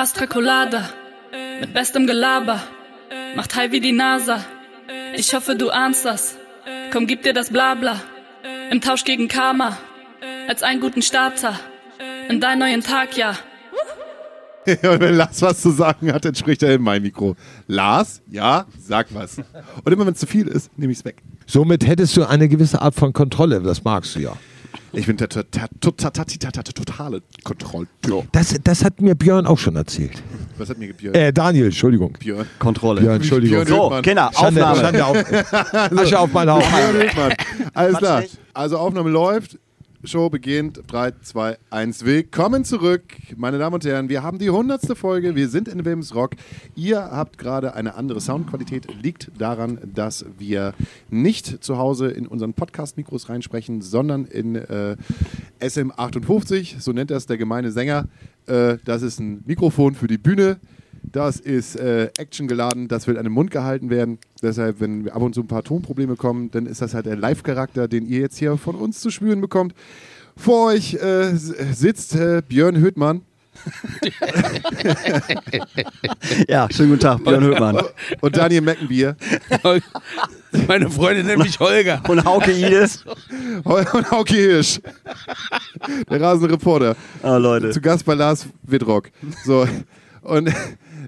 Astra Colada, mit bestem Gelaber, macht high wie die NASA. Ich hoffe, du ahnst das. Komm, gib dir das Blabla. Im Tausch gegen Karma, als einen guten Starter. In deinen neuen Tag, ja. Und wenn Lars was zu sagen hat, dann spricht er in mein Mikro. Lars, ja, sag was. Und immer wenn es zu viel ist, nehme ich es weg. Somit hättest du eine gewisse Art von Kontrolle, das magst du ja. Ich bin der to- ta- to- ta- ta- ta- ta- ta- totale Kontrolltyp. Das, das hat mir Björn auch schon erzählt. Was hat mir gebührt? Äh, Daniel, Entschuldigung. Björn. Kontrolle. Björn, Entschuldigung. Björn So, Höckmann. Kinder, Schande, Aufnahme. Schande auf, Asche auf mein Haupt. Björn Höckmann. Alles klar. Also Aufnahme läuft. Show beginnt. 3, 2, 1. Willkommen zurück, meine Damen und Herren. Wir haben die 100. Folge. Wir sind in Wilms Rock. Ihr habt gerade eine andere Soundqualität. Liegt daran, dass wir nicht zu Hause in unseren Podcast-Mikros reinsprechen, sondern in äh, SM58. So nennt das der gemeine Sänger. Äh, das ist ein Mikrofon für die Bühne. Das ist äh, Action geladen, das wird an den Mund gehalten werden. Deshalb, wenn ab und zu ein paar Tonprobleme kommen, dann ist das halt der Live-Charakter, den ihr jetzt hier von uns zu spüren bekommt. Vor euch äh, sitzt äh, Björn Höhtmann Ja, schönen guten Tag, Björn Höckmann. und Daniel Meckenbier Meine Freundin nennt mich Holger. Und Hauke Ides. und Hauke Hirsch, der rasende Reporter. Oh, Leute. Zu Gast bei Lars Widrock. So, und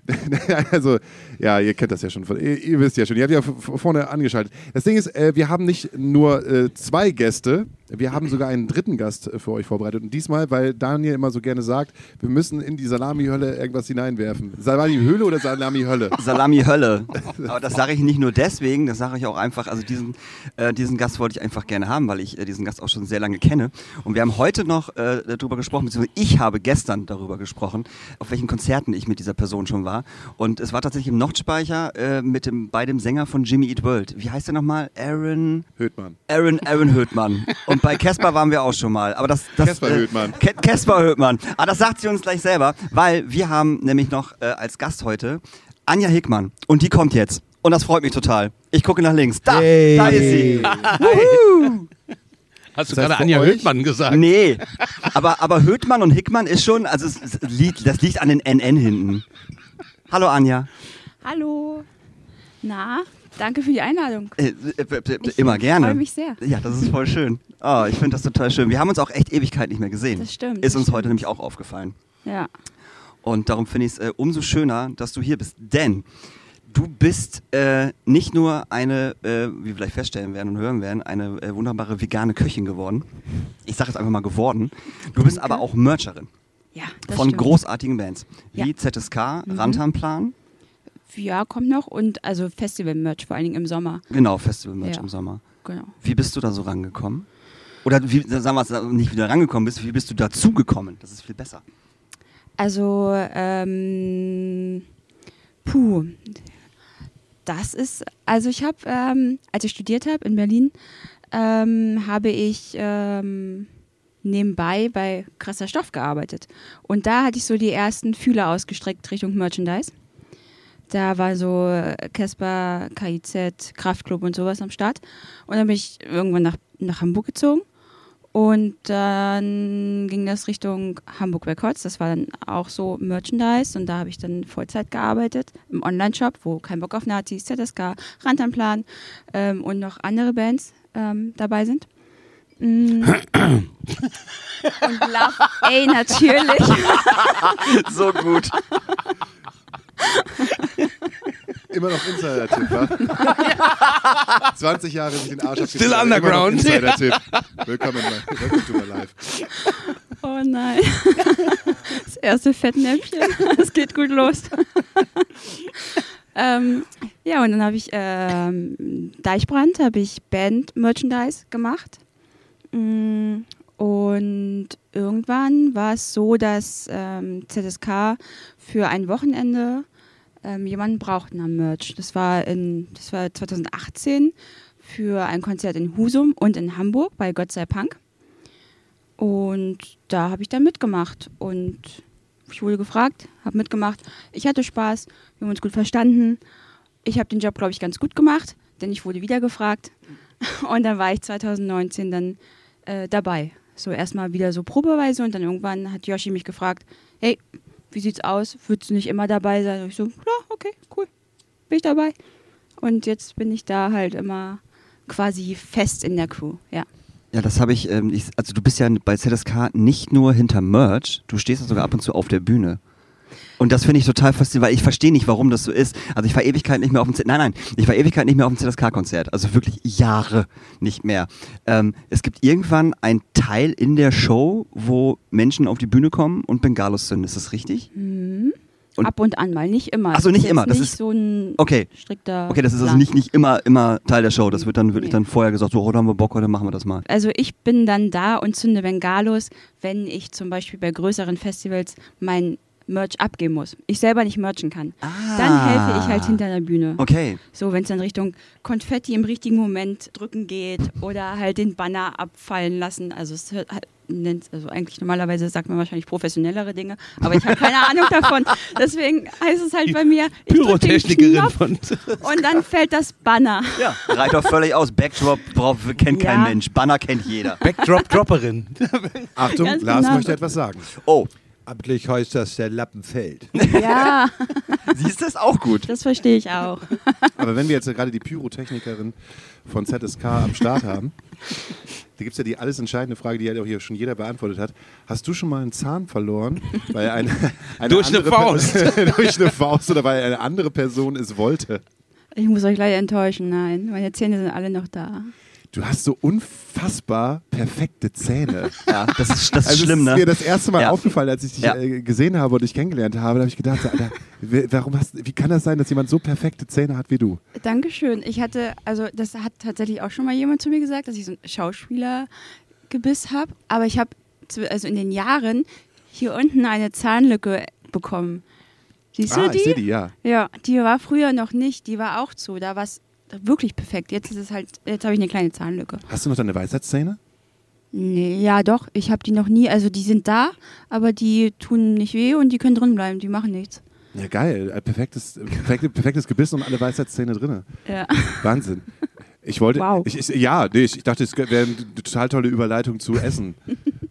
also, ja, ihr kennt das ja schon. Von, ihr, ihr wisst ja schon, ihr habt ja vorne angeschaltet. Das Ding ist, äh, wir haben nicht nur äh, zwei Gäste, wir haben sogar einen dritten Gast äh, für euch vorbereitet. Und diesmal, weil Daniel immer so gerne sagt, wir müssen in die Salami-Hölle irgendwas hineinwerfen. Salami-Höhle oder Salami-Hölle? Salami-Hölle. Aber das sage ich nicht nur deswegen, das sage ich auch einfach, also diesen, äh, diesen Gast wollte ich einfach gerne haben, weil ich äh, diesen Gast auch schon sehr lange kenne. Und wir haben heute noch äh, darüber gesprochen, beziehungsweise ich habe gestern darüber gesprochen, auf welchen Konzerten ich mit dieser Person schon war. Und es war tatsächlich im Nordspeicher äh, mit dem, bei dem Sänger von Jimmy Eat World. Wie heißt der nochmal? Aaron... Höhtmann. Aaron, Aaron Höhtmann. Und bei Casper waren wir auch schon mal. Aber das, das, Casper äh, Höhtmann. Casper Höhtmann. Aber das sagt sie uns gleich selber, weil wir haben nämlich noch äh, als Gast heute Anja Hickmann. Und die kommt jetzt. Und das freut mich total. Ich gucke nach links. Da, Hey. da ist sie. Hast du gerade Anja euch- Höhtmann gesagt? Nee. Aber, aber Höhtmann und Hickmann ist schon, also es, es liegt, das liegt an den NN hinten. Hallo Anja. Hallo. Na, danke für die Einladung. Äh, äh, äh, immer gerne. freue mich sehr. Ja, das ist voll schön. Oh, ich finde das total schön. Wir haben uns auch echt Ewigkeit nicht mehr gesehen. Das stimmt, Ist das uns stimmt. heute nämlich auch aufgefallen. Ja. Und darum finde ich es äh, umso schöner, dass du hier bist. Denn du bist äh, nicht nur eine, äh, wie wir gleich feststellen werden und hören werden, eine äh, wunderbare vegane Köchin geworden. Ich sage jetzt einfach mal geworden. Du bist aber auch Mercherin Ja, das von stimmt. großartigen Bands. Ja. Wie ZSK, Rantanplan, Ja, kommt noch. Und also Festival-Merch, vor allen Dingen im Sommer. genau, Festival-Merch Ja. im Sommer. Genau. Wie bist du da so rangekommen? Oder wie, sagen wir es nicht wieder rangekommen bist, wie bist du dazugekommen? Das ist viel besser. Also, ähm, puh. Das ist, also ich habe, ähm, als ich studiert habe in Berlin, ähm, habe ich ähm, nebenbei bei Krasser Stoff gearbeitet. Und da hatte ich so die ersten Fühler ausgestreckt Richtung Merchandise. Da war so äh, Casper, KIZ, Kraftklub und sowas am Start. Und dann bin ich irgendwann nach, nach Hamburg gezogen. Und dann ging das Richtung Hamburg Records. Das war dann auch so Merchandise. Und da habe ich dann Vollzeit gearbeitet im Online-Shop, wo kein Bock auf Nazis, ZSK, Rantanplan ähm, und noch andere Bands ähm, dabei sind. Mm. und Love A natürlich. So gut. Immer noch Insider-Tipp, wa? 20 Jahre sich den Arsch Still underground. Insider-Tipp. Willkommen, bei- Welcome to my life. Oh nein. Das erste Fettnäpfchen. Es geht gut los. ähm, ja, und dann habe ich ähm, Deichbrand, habe ich Band-Merchandise gemacht. Mm, Und irgendwann war es so, dass ähm, ZSK für ein Wochenende ähm, jemanden brauchten am Merch. Das war, in, das war 2018 für ein Konzert in Husum und in Hamburg bei Gott sei Punk. Und da habe ich dann mitgemacht und ich wurde gefragt, habe mitgemacht. Ich hatte Spaß, wir haben uns gut verstanden. Ich habe den Job, glaube ich, ganz gut gemacht, denn ich wurde wieder gefragt. Und dann war ich 2019 dann äh, dabei. So erstmal wieder so probeweise und dann irgendwann hat Yoshi mich gefragt, hey, wie sieht's aus? Würdest du nicht immer dabei sein? Und ich so, ja, okay, cool, bin ich dabei. Und jetzt bin ich da halt immer quasi fest in der Crew, ja. Ja, das habe ich, ähm, ich, also du bist ja bei ZSK nicht nur hinter Merch, du stehst ja sogar ab und zu auf der Bühne. Und das finde ich total faszinierend, weil ich verstehe nicht, warum das so ist. Also ich war Ewigkeit nicht mehr auf dem Z Nein, nein, ich war Ewigkeit nicht mehr auf dem ZSK-Konzert. Also wirklich Jahre nicht mehr. Ähm, es gibt irgendwann einen Teil in der Show, wo Menschen auf die Bühne kommen und Bengalos sind. Ist das richtig? Und- Ab und an mal, nicht immer. Ach so, Das nicht immer, das nicht ist- so ein Okay. strikter. Okay, das ist also nicht, nicht immer, immer Teil der Show. Das wird dann wirklich Nee. dann vorher gesagt, so, heute haben wir Bock, heute machen wir das mal. Also ich bin dann da und zünde Bengalos, wenn ich zum Beispiel bei größeren Festivals mein Merch abgeben muss. Ich selber nicht merchen kann. Dann helfe ich halt hinter der Bühne. Ah. Okay. So, wenn es dann Richtung Konfetti im richtigen Moment drücken geht oder halt den Banner abfallen lassen. Also es hört halt- nennt, also eigentlich normalerweise sagt man wahrscheinlich professionellere Dinge, aber ich habe keine Ahnung davon. Deswegen heißt es halt bei mir, ich Pyrotechnikerin von. und dann fällt das Banner. Ja, reicht doch völlig aus. Backdrop kennt kein Ja. Mensch. Banner kennt jeder. Backdrop-Dropperin. Achtung, Ganz Lars genau. möchte etwas sagen. Oh, Amtlich heißt das, der Lappen fällt. Ja, siehst du, ist auch gut. das verstehe ich auch. Aber wenn wir jetzt gerade die Pyrotechnikerin von ZSK am Start haben, da gibt es ja die alles entscheidende Frage, die ja auch hier schon jeder beantwortet hat. Hast du schon mal einen Zahn verloren? Weil eine, eine Durch eine Faust. durch eine Faust oder weil eine andere Person es wollte. Ich muss euch leider enttäuschen, nein. Meine Zähne sind alle noch da. Du hast so unfassbar perfekte Zähne. Ja, das ist, das ist Also schlimm, es ist ne? mir das erste Mal Ja. aufgefallen, als ich dich Ja. äh, gesehen habe und dich kennengelernt habe, da habe ich gedacht, Alter, warum hast, wie kann das sein, dass jemand so perfekte Zähne hat wie du? Dankeschön. Ich hatte, also das hat tatsächlich auch schon mal jemand zu mir gesagt, dass ich so ein Schauspielergebiss habe. Aber ich habe also in den Jahren hier unten eine Zahnlücke bekommen. Siehst ah, du ich sehe die? die, ja. Ja, die war früher noch nicht, die war auch zu. Da war es wirklich perfekt. Jetzt ist es halt, jetzt habe ich eine kleine Zahnlücke. Hast du noch deine Weisheitszähne? Nee, ja doch, ich habe die noch nie, also die sind da, aber die tun nicht weh und die können drin bleiben, die machen nichts. Ja, geil. Äh, Perfektes, perfekte, perfektes Gebiss und alle Weisheitszähne drin. Ja. Wahnsinn. Ich wollte, Wow. ich, ich, ja, nee, ich, ich dachte, es wäre eine total tolle Überleitung zu Essen,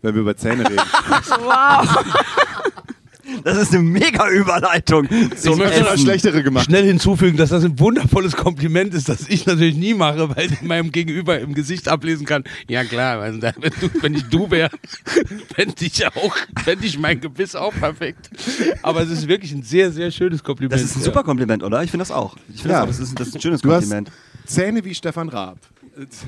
wenn wir über Zähne reden. Das ist eine mega Überleitung möchte Ich habe Essen. schlechtere gemacht. Schnell hinzufügen, dass das ein wundervolles Kompliment ist, das ich natürlich nie mache, weil ich meinem Gegenüber im Gesicht ablesen kann. Ja klar, also wenn, du, wenn ich du wäre, fände ich auch, fände ich mein Gebiss auch perfekt. Aber es ist wirklich ein sehr, sehr schönes Kompliment. Das ist ein super Kompliment, oder? Ich finde das auch. Ich finde Ja. das, auch. das, ist, das ist ein schönes Du hast Kompliment. Zähne wie Stefan Raab.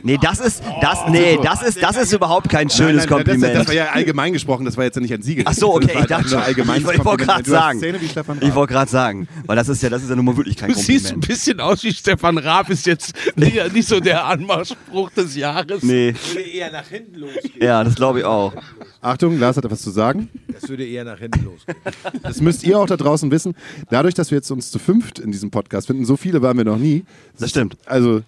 Nee, das ist, das, nee, das ist, das ist überhaupt kein schönes Nein, nein, Kompliment. Das, das war ja allgemein gesprochen, das war jetzt ja nicht ein Siegel. Ach so, okay, Das ich dachte schon. Ich, ich wollte Kompliment. gerade Du sagen. Zähne wie Stefan Raab. Ich wollte gerade sagen, weil das ist ja, das ist ja nun mal wirklich kein Du siehst ein Kompliment. bisschen aus wie Stefan Raab, ist jetzt nicht, nicht so der Anmachspruch des Jahres. Nee, Würde eher nach hinten losgehen. ja, das glaube ich auch. Achtung, Lars hat etwas zu sagen. Das würde eher nach hinten losgehen. Das müsst ihr auch da draußen wissen. Dadurch, dass wir jetzt uns zu fünft in diesem Podcast finden, so viele waren wir noch nie. Das stimmt. Also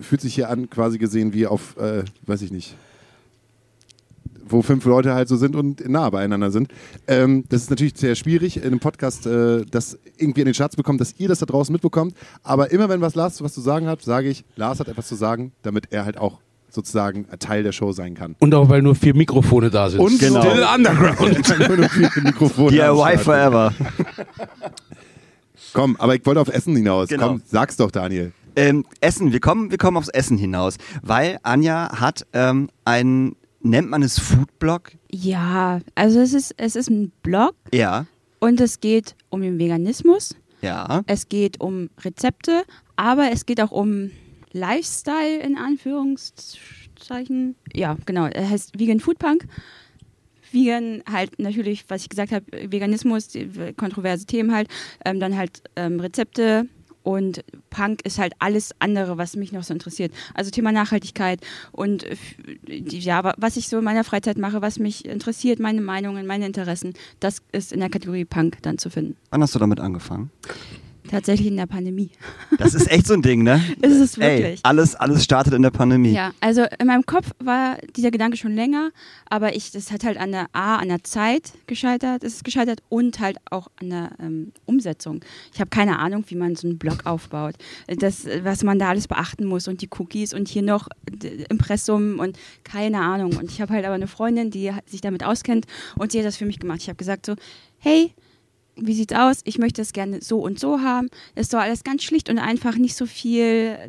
fühlt sich hier an, quasi gesehen, wie auf, äh, weiß ich nicht, wo fünf Leute halt so sind und nah beieinander sind. Ähm, das ist natürlich sehr schwierig, in einem Podcast äh, das irgendwie in den Charts bekommt, dass ihr das da draußen mitbekommt. Aber immer wenn was Lars was zu sagen hat, sage ich, Lars hat etwas zu sagen, damit er halt auch sozusagen Teil der Show sein kann. Und auch weil nur vier Mikrofone da sind. Und Genau. Still Underground. Nur Mikrofone DIY forever. Komm, aber ich wollte auf Essen hinaus. Genau. Komm, sag's doch, Daniel. Ähm, Essen, wir kommen, wir kommen aufs Essen hinaus, weil Anja hat ähm, einen, nennt man es Foodblog? Ja, also es ist, es ist ein Blog Ja, und es geht um den Veganismus, ja. es geht um Rezepte, aber es geht auch um Lifestyle in Anführungszeichen. Ja, genau, er heißt Vegan Food Punk. Vegan halt natürlich, was ich gesagt habe, Veganismus, kontroverse Themen halt, ähm, dann halt ähm, Rezepte und Punk ist halt alles andere, was mich noch so interessiert. Also Thema Nachhaltigkeit und ja, wa- was ich so in meiner Freizeit mache, was mich interessiert, meine Meinungen, meine Interessen, das ist in der Kategorie Punk dann zu finden. Wann hast du damit angefangen? Tatsächlich in der Pandemie. Das ist echt so ein Ding, ne? Ist es Ey, wirklich. alles, alles startet in der Pandemie. Ja, also in meinem Kopf war dieser Gedanke schon länger, aber ich, das hat halt an der A, an der Zeit gescheitert, es ist gescheitert und halt auch an der ähm, Umsetzung. Ich habe keine Ahnung, wie man so einen Blog aufbaut, das, was man da alles beachten muss und die Cookies und hier noch Impressum und keine Ahnung. Und ich habe halt aber eine Freundin, die sich damit auskennt und sie hat das für mich gemacht. Ich habe gesagt so, hey, wie sieht's aus? Ich möchte es gerne so und so haben. Es soll alles ganz schlicht und einfach, nicht so viel äh,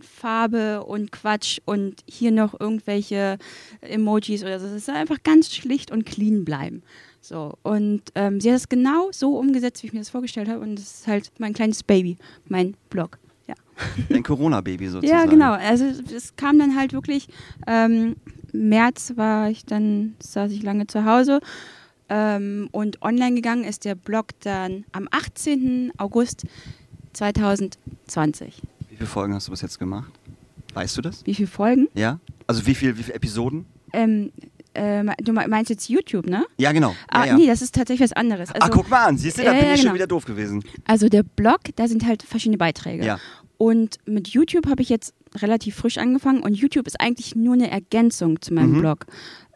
Farbe und Quatsch und hier noch irgendwelche Emojis oder so. Es soll einfach ganz schlicht und clean bleiben. So, und ähm, sie hat es genau so umgesetzt, wie ich mir das vorgestellt habe. Und es ist halt mein kleines Baby, mein Blog. Ja, Dein Corona-Baby sozusagen. ja genau. Also es kam dann halt wirklich, ähm, März war ich dann, saß ich lange zu Hause. Ähm, und online gegangen ist der Blog dann am 18. August 2020. Wie viele Folgen hast du bis jetzt gemacht? Weißt du das? Wie viele Folgen? Ja? Also wie viel, wie viele Episoden? Ähm, ähm, du meinst jetzt YouTube, ne? Ja, genau. Ah, ja, ja. Nee, das ist tatsächlich was anderes. Also, ah, guck mal an, siehst du, da Ja, bin ich genau. schon wieder doof gewesen. Also der Blog, da sind halt verschiedene Beiträge. Ja. Und mit YouTube habe ich jetzt relativ frisch angefangen und YouTube ist eigentlich nur eine Ergänzung zu meinem Mhm. Blog.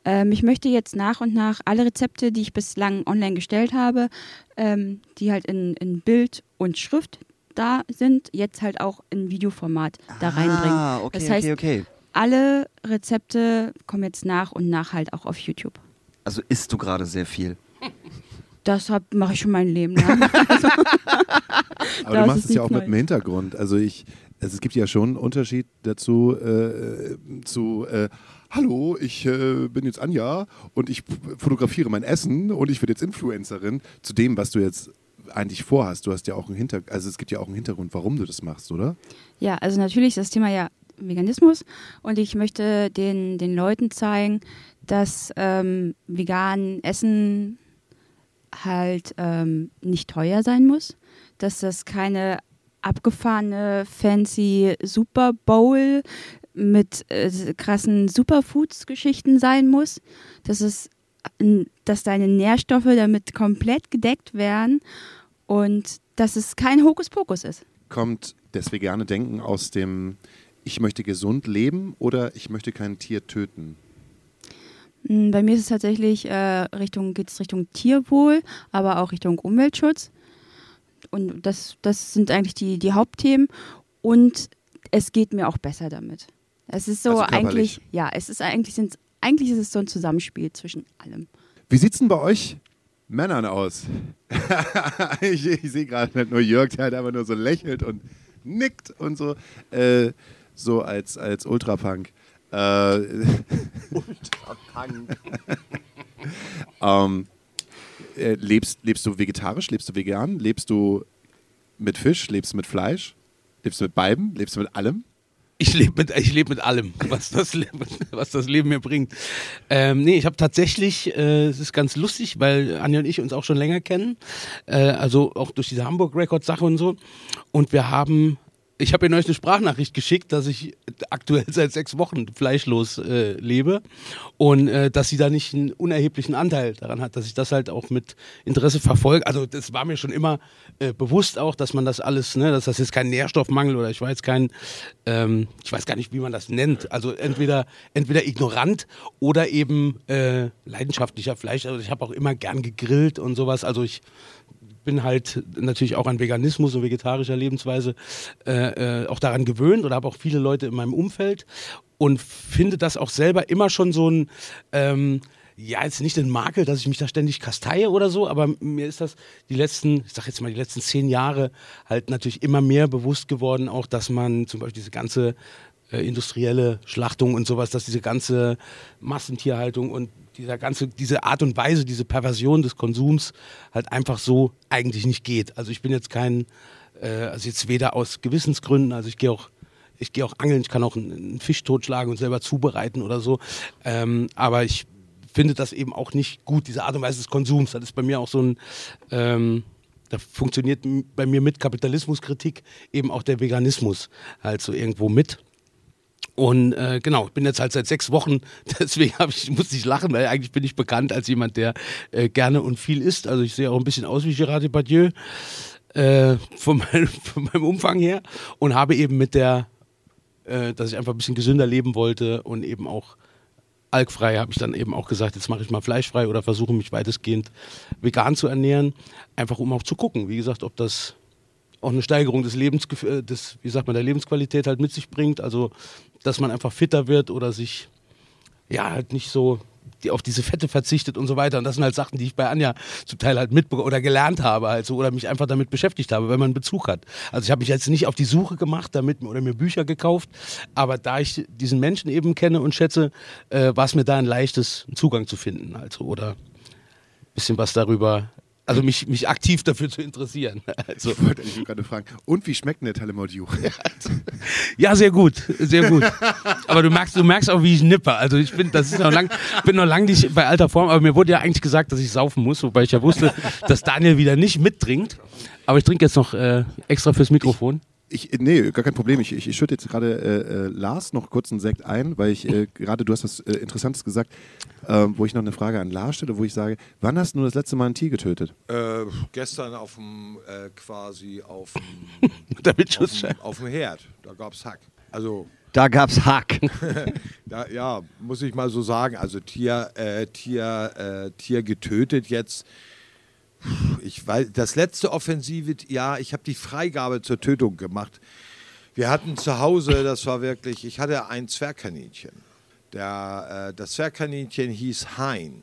Ähm, ich möchte jetzt nach und nach alle Rezepte, die ich bislang online gestellt habe, ähm, die halt in, in Bild und Schrift da sind, jetzt halt auch in Videoformat da reinbringen. Ah, okay, Das heißt, okay, okay. Alle Rezepte kommen jetzt nach und nach halt auch auf YouTube. Also isst du gerade sehr viel. Das mache ich schon mein Leben lang. Aber Das du machst es ja auch mit neu. dem Hintergrund. Also ich, also es gibt ja schon einen Unterschied dazu äh, zu äh, Hallo, ich äh, bin jetzt Anja und ich fotografiere mein Essen und ich werde jetzt Influencerin zu dem, was du jetzt eigentlich vorhast. Du hast ja auch einen Hintergrund, also es gibt ja auch einen Hintergrund, warum du das machst, oder? Ja, also natürlich ist das Thema ja Veganismus und ich möchte den, den Leuten zeigen, dass ähm, vegan Essen halt ähm, nicht teuer sein muss, dass das keine abgefahrene fancy Super Bowl mit äh, krassen Superfoods-Geschichten sein muss, dass es dass deine Nährstoffe damit komplett gedeckt werden und dass es kein Hokuspokus ist. Kommt das vegane Denken aus dem Ich möchte gesund leben oder ich möchte kein Tier töten? Mm, Bei mir ist es tatsächlich äh, Richtung, geht es Richtung Tierwohl, aber auch Richtung Umweltschutz. Und das, das sind eigentlich die, die Hauptthemen. Und es geht mir auch besser damit. Es ist so Also eigentlich, ja, es ist eigentlich, eigentlich ist es so ein Zusammenspiel zwischen allem. Wie sieht's denn bei euch Männern aus? ich ich sehe gerade nicht nur Jörg, der halt einfach nur so lächelt und nickt und so. Äh, so als, als Ultrapunk. Äh, ähm, äh, lebst, lebst du vegetarisch? Lebst du vegan? Lebst du mit Fisch? Lebst du mit Fleisch? Lebst du mit beiden? Lebst du mit allem? Ich lebe mit, ich leb mit allem, was das, Leben, was das Leben mir bringt. Ähm, nee, ich habe tatsächlich, äh, es ist ganz lustig, weil Anja und ich uns auch schon länger kennen, äh, also auch durch diese Hamburg Record Sache und so. Und wir haben, ich habe ihr neulich eine Sprachnachricht geschickt, dass ich aktuell seit sechs Wochen fleischlos äh, lebe und äh, dass sie da nicht einen unerheblichen Anteil daran hat, dass ich das halt auch mit Interesse verfolge. Also das war mir schon immer äh, bewusst auch, dass man das alles, ne, dass das jetzt kein Nährstoffmangel oder ich weiß kein, ähm, ich weiß gar nicht, wie man das nennt. Also entweder entweder ignorant oder eben äh, leidenschaftlicher Fleisch. Also ich habe auch immer gern gegrillt und sowas. Also ich bin halt natürlich auch an Veganismus und vegetarischer Lebensweise äh, äh, auch daran gewöhnt oder habe auch viele Leute in meinem Umfeld und finde das auch selber immer schon so ein, ähm, ja, jetzt nicht ein Makel, dass ich mich da ständig kasteie oder so, aber mir ist das die letzten, ich sag jetzt mal die letzten zehn Jahre halt natürlich immer mehr bewusst geworden, auch dass man zum Beispiel diese ganze äh, industrielle Schlachtung und sowas, dass diese ganze Massentierhaltung und dieser ganze, diese Art und Weise, diese Perversion des Konsums halt einfach so eigentlich nicht geht. Also ich bin jetzt kein, äh, also jetzt weder aus Gewissensgründen, also ich gehe auch, ich gehe auch angeln, ich kann auch einen, Fisch totschlagen und selber zubereiten oder so, ähm, aber ich finde das eben auch nicht gut, diese Art und Weise des Konsums. Das ist bei mir auch so ein, ähm, da funktioniert bei mir mit Kapitalismuskritik eben auch der Veganismus halt so irgendwo mit. Und äh, genau, ich bin jetzt halt seit sechs Wochen, deswegen ich, musste ich lachen, weil eigentlich bin ich bekannt als jemand, der äh, gerne und viel isst. Also ich sehe auch ein bisschen aus wie Gérard Depardieu äh, von, meinem, von meinem Umfang her und habe eben mit der, äh, dass ich einfach ein bisschen gesünder leben wollte und eben auch alkfrei, habe ich dann eben auch gesagt, jetzt mache ich mal fleischfrei oder versuche mich weitestgehend vegan zu ernähren, einfach um auch zu gucken, wie gesagt, ob das auch eine Steigerung des Lebens, des, wie sagt man, der Lebensqualität halt mit sich bringt. Also, dass man einfach fitter wird oder sich ja halt nicht so die auf diese Fette verzichtet und so weiter. Und das sind halt Sachen, die ich bei Anja zum Teil halt mitbekommen oder gelernt habe halt so oder mich einfach damit beschäftigt habe, wenn man einen Bezug hat. Also ich habe mich jetzt nicht auf die Suche gemacht damit oder mir Bücher gekauft, aber da ich diesen Menschen eben kenne und schätze, äh, war es mir da ein leichtes Zugang zu finden. Also oder ein bisschen was darüber also mich, mich aktiv dafür zu interessieren. Also, Ich wollte eigentlich gerade fragen, und wie schmeckt denn der Talemodiu? ja, sehr gut, sehr gut. Aber du merkst, du merkst auch, wie ich nippe. Also ich bin, das ist noch lang, bin noch lange nicht bei alter Form, aber mir wurde ja eigentlich gesagt, dass ich saufen muss, wobei ich ja wusste, dass Daniel wieder nicht mittrinkt. Aber ich trinke jetzt noch äh, extra fürs Mikrofon. Ich, nee, gar kein Problem. Ich, ich, ich schütte jetzt gerade äh, äh, Lars noch kurz einen Sekt ein, weil ich äh, gerade, du hast was äh, Interessantes gesagt, ähm, wo ich noch eine Frage an Lars stelle, wo ich sage, wann hast du das letzte Mal ein Tier getötet? Äh, gestern auf dem, äh, quasi auf dem, auf dem, auf dem Herd, da gab es Hack. Also, Da gab's Hack. da, ja, muss ich mal so sagen, also Tier, äh, Tier, äh, Tier getötet jetzt. Ich weiß, das letzte Offensive, ja, ich habe die Freigabe zur Tötung gemacht. Wir hatten zu Hause, das war wirklich, ich hatte ein Zwergkaninchen. Der, äh, das Zwergkaninchen hieß Hein.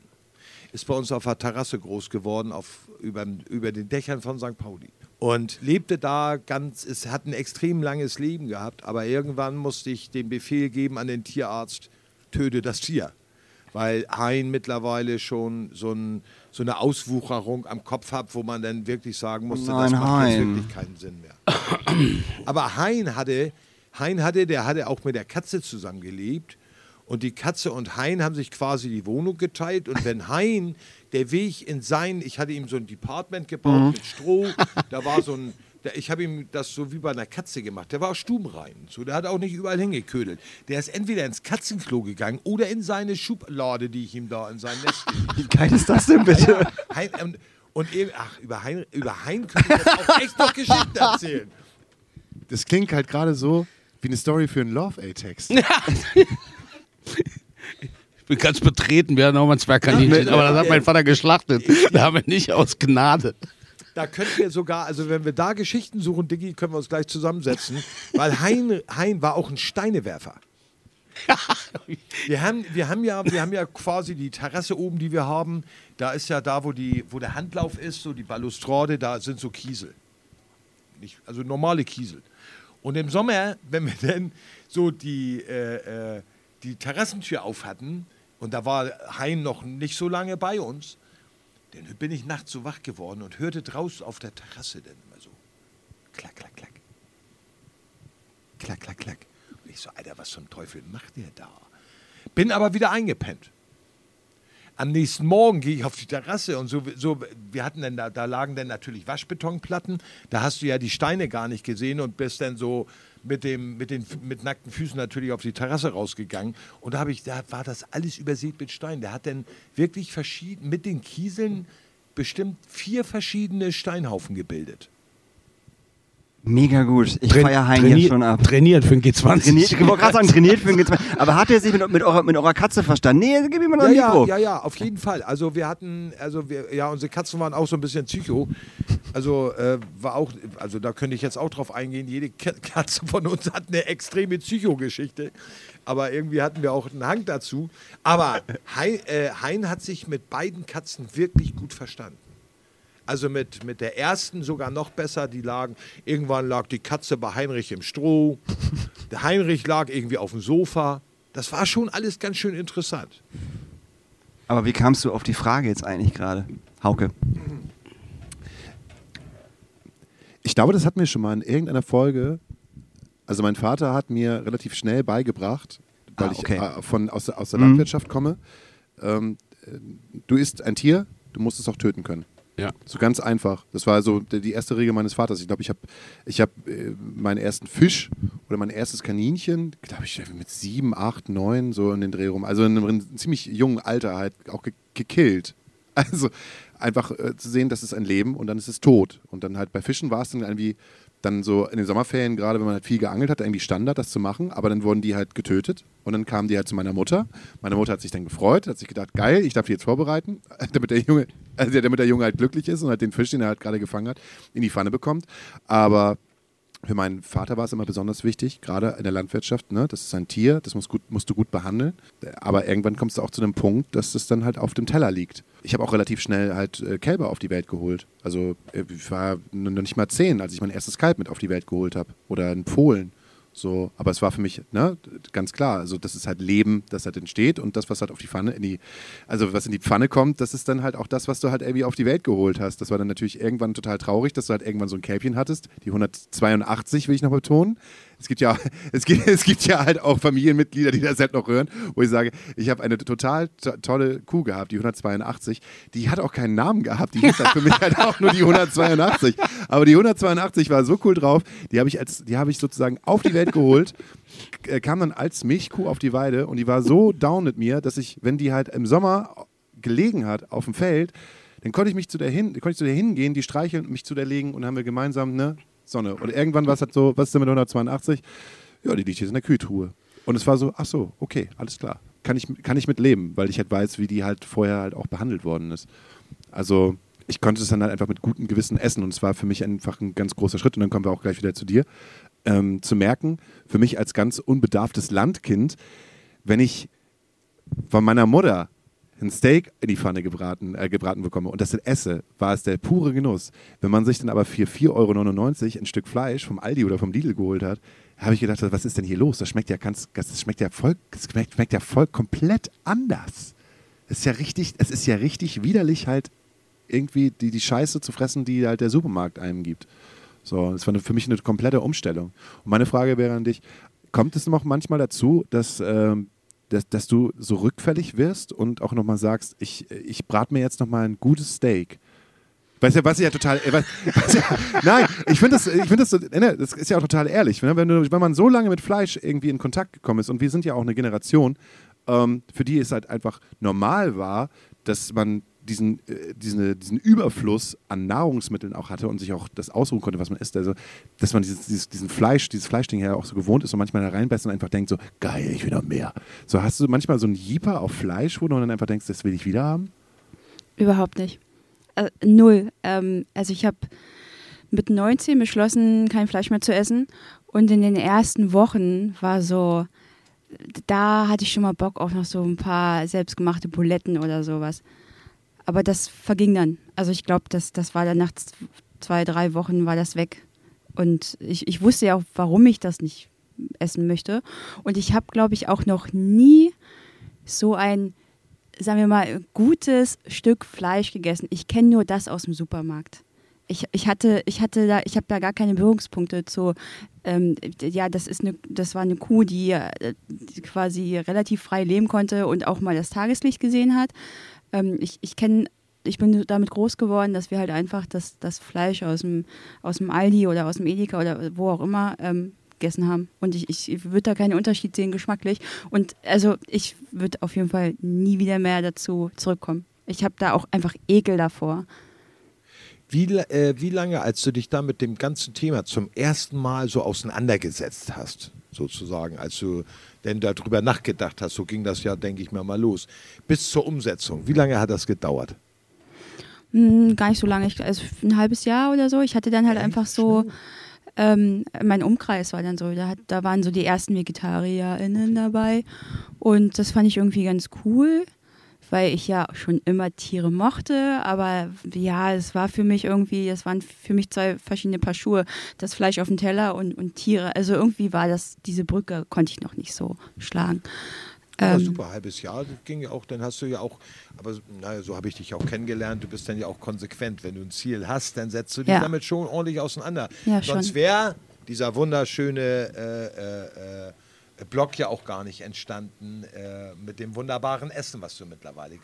Ist bei uns auf der Terrasse groß geworden, auf, über, über den Dächern von St. Pauli. Und lebte da ganz, es hat ein extrem langes Leben gehabt, aber irgendwann musste ich den Befehl geben an den Tierarzt, töte das Tier. Weil Hein mittlerweile schon so, ein, so eine Auswucherung am Kopf hat, wo man dann wirklich sagen musste, das Nein, macht jetzt wirklich keinen Sinn mehr. Aber Hein hatte, Hein hatte, der hatte auch mit der Katze zusammengelebt. Und die Katze und Hein haben sich quasi die Wohnung geteilt. Und wenn Hein der Weg in sein, ich hatte ihm so ein Department gebaut mit Stroh, da war so ein, ich habe ihm das so wie bei einer Katze gemacht. Der war stubenrein. So, der hat auch nicht überall hingeködelt. Der ist entweder ins Katzenklo gegangen oder in seine Schublade, die ich ihm da in sein Nest Wie geil ist das denn bitte? Hein, und, und eben, ach, über Hein, über hein könnte ich jetzt auch echt noch Geschichten erzählen. Das klingt halt gerade so wie eine Story für einen Love-A-Text. Ich bin ganz betreten, wir hatten auch mal ein Zwergkaninchen, aber das hat mein Vater geschlachtet. Da haben wir nicht aus Gnade. Da könnten wir sogar, also wenn wir da Geschichten suchen, Diggi, können wir uns gleich zusammensetzen, weil Hein, hein war auch ein Steinewerfer. Wir haben, wir, haben ja, wir haben ja quasi die Terrasse oben, die wir haben. Da ist ja da, wo, die, wo der Handlauf ist, so die Balustrade, da sind so Kiesel. Nicht, also normale Kiesel. Und im Sommer, wenn wir dann so die, äh, äh, die Terrassentür auf hatten, und da war Hein noch nicht so lange bei uns, dann bin ich nachts so wach geworden und hörte draußen auf der Terrasse dann immer so klack, klack, klack. Klack, klack, klack. Und ich so, Alter, was zum Teufel macht der da? Bin aber wieder eingepennt. Am nächsten Morgen gehe ich auf die Terrasse und so, so wir hatten dann da, da lagen dann natürlich Waschbetonplatten. Da hast du ja die Steine gar nicht gesehen und bist dann so mit, dem, mit den mit nackten Füßen natürlich auf die Terrasse rausgegangen. Und da, habe ich, da war das alles übersät mit Steinen. Der hat dann wirklich verschieden, mit den Kieseln bestimmt vier verschiedene Steinhaufen gebildet. Mega gut. Ich feiere Hein Traini- jetzt schon ab. Trainiert für ein G20. Trainiert, ich wollte gerade sagen, trainiert für den G2. Aber hat er sich mit, mit, eurer, mit eurer Katze verstanden? Nee, gib ihm mal noch Ja, ein ja, Mikro. ja, ja, auf jeden Fall. Also wir hatten, also wir, ja, unsere Katzen waren auch so ein bisschen psycho. Also äh, war auch, also da könnte ich jetzt auch drauf eingehen. Jede Ka- Katze von uns hat eine extreme Psycho-Geschichte. Aber irgendwie hatten wir auch einen Hang dazu. Aber hein, äh, hein hat sich mit beiden Katzen wirklich gut verstanden. Also mit, mit der ersten sogar noch besser. Die lagen, irgendwann lag die Katze bei Heinrich im Stroh. Der Heinrich lag irgendwie auf dem Sofa. Das war schon alles ganz schön interessant. Aber wie kamst du auf die Frage jetzt eigentlich gerade, Hauke? Ich glaube, das hatten wir schon mal in irgendeiner Folge. Also mein Vater hat mir relativ schnell beigebracht, weil Ah, okay. ich äh, von, aus, der- aus der Mhm. Landwirtschaft komme. Ähm, äh, du isst ein Tier, du musst es auch töten können. Ja. So ganz einfach. Das war so die die erste Regel meines Vaters. Ich glaube, ich habe ich hab, äh, meinen ersten Fisch oder mein erstes Kaninchen, glaube ich, mit sieben, acht, neun, so in den Dreh rum. Also in einem ziemlich jungen Alter halt auch ge gekillt. Also einfach äh, zu sehen, das ist ein Leben und dann ist es tot. Und dann halt bei Fischen war es dann irgendwie dann so in den Sommerferien, gerade wenn man halt viel geangelt hat, irgendwie Standard, das zu machen. Aber dann wurden die halt getötet und dann kamen die halt zu meiner Mutter. Meine Mutter hat sich dann gefreut, hat sich gedacht, geil, ich darf die jetzt vorbereiten, damit der Junge, also damit der Junge halt glücklich ist und halt den Fisch, den er halt gerade gefangen hat, in die Pfanne bekommt. Aber Für meinen Vater war es immer besonders wichtig, gerade in der Landwirtschaft. Ne? Das ist ein Tier, das musst, gut, musst du gut behandeln. Aber irgendwann kommst du auch zu einem Punkt, dass es dann halt auf dem Teller liegt. Ich habe auch relativ schnell halt äh, Kälber auf die Welt geholt. Also äh, ich war noch nicht mal zehn, als ich mein erstes Kalb mit auf die Welt geholt habe. Oder ein Fohlen. So, aber es war für mich ne, ganz klar, also das ist halt Leben, das halt entsteht und das, was halt auf die Pfanne, in die, also was in die Pfanne kommt, das ist dann halt auch das, was du halt irgendwie auf die Welt geholt hast. Das war dann natürlich irgendwann total traurig, dass du halt irgendwann so ein Kälbchen hattest. Die 182 will ich noch betonen es gibt ja, es gibt, es gibt ja halt auch Familienmitglieder, die das halt noch hören, wo ich sage, ich habe eine total to tolle Kuh gehabt, die 182, die hat auch keinen Namen gehabt, die hieß halt für mich halt auch nur die 182. Aber die 182 war so cool drauf, die habe ich als, die habe ich sozusagen auf die Welt geholt, äh, kam dann als Milchkuh auf die Weide und die war so down mit mir, dass ich, wenn die halt im Sommer gelegen hat auf dem Feld, dann konnte ich mich zu der hin, konnte ich zu der hingehen, die streicheln mich zu der legen und haben wir gemeinsam ne, Sonne. Und irgendwann war es halt so, was ist denn mit 182? Ja, die liegt jetzt in der Kühltruhe. Und es war so, ach so, okay, alles klar. Kann ich, kann ich mit leben, weil ich halt weiß, wie die halt vorher halt auch behandelt worden ist. Also ich konnte es dann halt einfach mit gutem Gewissen essen und es war für mich einfach ein ganz großer Schritt und dann kommen wir auch gleich wieder zu dir, ähm, zu merken, für mich als ganz unbedarftes Landkind, wenn ich von meiner Mutter ein Steak in die Pfanne gebraten, äh, gebraten bekomme und das dann esse, war es der pure Genuss. Wenn man sich dann aber für 4,99 Euro ein Stück Fleisch vom Aldi oder vom Lidl geholt hat, habe ich gedacht, was ist denn hier los? Das schmeckt ja ganz, das schmeckt ja voll, das schmeckt, schmeckt ja voll komplett anders. Es ist ja richtig, es ist ja richtig widerlich halt irgendwie die, die Scheiße zu fressen, die halt der Supermarkt einem gibt. So, das war für mich eine komplette Umstellung. Und meine Frage wäre an dich, kommt es noch manchmal dazu, dass ähm, dass, dass du so rückfällig wirst und auch nochmal sagst, ich, ich brate mir jetzt nochmal ein gutes Steak. Weißt du, was ich ja total. Was, was ja, nein, ich finde das, ich find das, ne, das ist ja auch total ehrlich. Ne? Wenn, du, wenn man so lange mit Fleisch irgendwie in Kontakt gekommen ist, und wir sind ja auch eine Generation, ähm, für die es halt einfach normal war, dass man diesen, äh, diesen, diesen Überfluss an Nahrungsmitteln auch hatte und sich auch das ausruhen konnte, was man isst. Also, dass man dieses, dieses, diesen Fleisch, dieses Fleischding ja auch so gewohnt ist und manchmal da reinbeißt und einfach denkt so, geil, ich will noch mehr. So, hast du manchmal so einen Jeeper auf Fleisch, wo du dann einfach denkst, das will ich wieder haben? Überhaupt nicht. Äh, null. Ähm, also ich habe mit 19 beschlossen, kein Fleisch mehr zu essen. Und in den ersten Wochen war so, da hatte ich schon mal Bock auf noch so ein paar selbstgemachte Buletten oder sowas. Aber das verging dann. Also ich glaube, das, das war dann nach zwei, drei Wochen war das weg. Und ich, ich wusste ja auch, warum ich das nicht essen möchte. Und ich habe, glaube ich, auch noch nie so ein, sagen wir mal, gutes Stück Fleisch gegessen. Ich kenne nur das aus dem Supermarkt. Ich, ich hatte, ich hatte da, ich habe da gar keine Berührungspunkte zu. Ähm, ja, das ist eine, das war eine Kuh, die, äh, die quasi relativ frei leben konnte und auch mal das Tageslicht gesehen hat ähm, ich, ich kenne ich bin damit groß geworden, dass wir halt einfach das, das Fleisch aus dem, aus dem Aldi oder aus dem Edeka oder wo auch immer ähm, gegessen haben. Und ich, ich würde da keinen Unterschied sehen, geschmacklich. Und also ich würde auf jeden Fall nie wieder mehr dazu zurückkommen. Ich habe da auch einfach Ekel davor. Wie, äh, wie lange, als du dich da mit dem ganzen Thema zum ersten Mal so auseinandergesetzt hast, sozusagen, als du denn darüber nachgedacht hast. So ging das ja, denke ich mir mal, los. Bis zur Umsetzung. Wie lange hat das gedauert? Hm, gar nicht so lange, ich, also ein halbes Jahr oder so. Ich hatte dann halt einfach so, ähm, mein Umkreis war dann so, da, hat, da waren so die ersten VegetarierInnen dabei und das fand ich irgendwie ganz cool weil ich ja schon immer Tiere mochte, aber ja, es war für mich irgendwie, es waren für mich zwei verschiedene Paar Schuhe, das Fleisch auf dem Teller und, und Tiere. Also irgendwie war das, diese Brücke konnte ich noch nicht so schlagen. Ja, ähm, super, halbes Jahr, das ging ja auch, dann hast du ja auch, aber naja, so habe ich dich auch kennengelernt, du bist dann ja auch konsequent. Wenn du ein Ziel hast, dann setzt du dich ja. damit schon ordentlich auseinander. Ja, Sonst wäre dieser wunderschöne äh, äh, äh Blog ja auch gar nicht entstanden äh, mit dem wunderbaren Essen, was du mittlerweile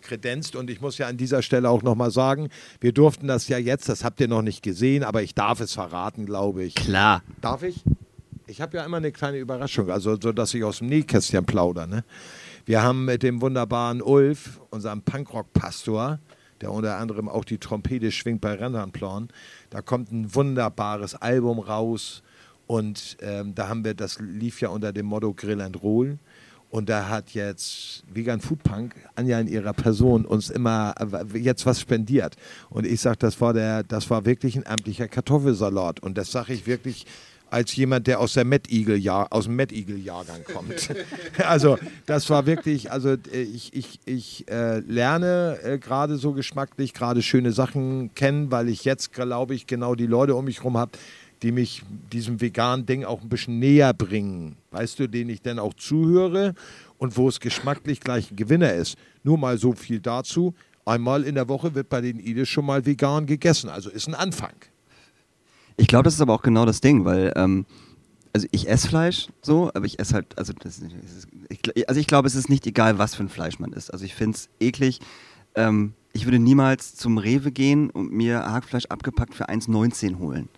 kredenzt. Und ich muss ja an dieser Stelle auch nochmal sagen, wir durften das ja jetzt, das habt ihr noch nicht gesehen, aber ich darf es verraten, glaube ich. Klar. Darf ich? Ich habe ja immer eine kleine Überraschung, also so, dass ich aus dem Nähkästchen plaudere. Ne? Wir haben mit dem wunderbaren Ulf, unserem Punkrock-Pastor, der unter anderem auch die Trompete schwingt bei Rennernplan, da kommt ein wunderbares Album raus und ähm, da haben wir, das lief ja unter dem Motto Grill and Roll. Und da hat jetzt Vegan Food Punk, Anja in ihrer Person, uns immer äh, jetzt was spendiert. Und ich sage, das war das war wirklich ein amtlicher Kartoffelsalat. Und das sage ich wirklich als jemand, der aus der Mettigel aus dem Mettigel-Jahrgang kommt. also das war wirklich, also ich, ich, ich äh, lerne äh, gerade so geschmacklich gerade schöne Sachen kennen, weil ich jetzt, glaube ich, genau die Leute um mich herum habe, die mich diesem veganen Ding auch ein bisschen näher bringen. Weißt du, denen ich dann auch zuhöre und wo es geschmacklich gleich ein Gewinner ist. Nur mal so viel dazu. Einmal in der Woche wird bei den Ides schon mal vegan gegessen. Also ist ein Anfang. Ich glaube, das ist aber auch genau das Ding, weil ähm, also ich esse Fleisch so, aber ich esse halt, also, das, ich, also ich glaube, es ist nicht egal, was für ein Fleisch man isst. Also ich finde es eklig. Ähm, ich würde niemals zum Rewe gehen und mir Hackfleisch abgepackt für 1,19 holen.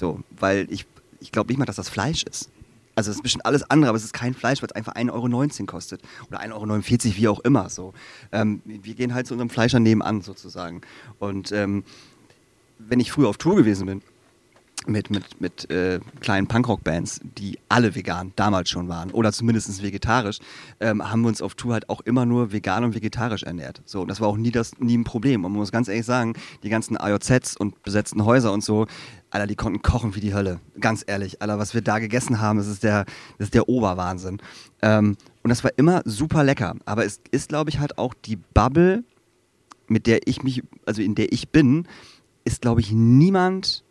So, weil ich, ich glaube nicht mal, dass das Fleisch ist. Also es ist bisschen alles andere, aber es ist kein Fleisch, weil es einfach 1,19 Euro kostet. Oder 1,49 Euro, wie auch immer. So. Ähm, wir gehen halt zu unserem Fleischer nebenan sozusagen. Und ähm, wenn ich früher auf Tour gewesen bin, mit, mit, mit äh, kleinen Punkrock-Bands, die alle vegan damals schon waren oder zumindest vegetarisch, ähm, haben wir uns auf Tour halt auch immer nur vegan und vegetarisch ernährt. So, das war auch nie, das, nie ein Problem. Und man muss ganz ehrlich sagen, die ganzen AJZs und besetzten Häuser und so, Alter, die konnten kochen wie die Hölle. Ganz ehrlich, Alter, was wir da gegessen haben, das ist der, das ist der Oberwahnsinn. Ähm, und das war immer super lecker. Aber es ist, glaube ich, halt auch die Bubble, mit der ich mich, also in der ich bin, ist, glaube ich, niemand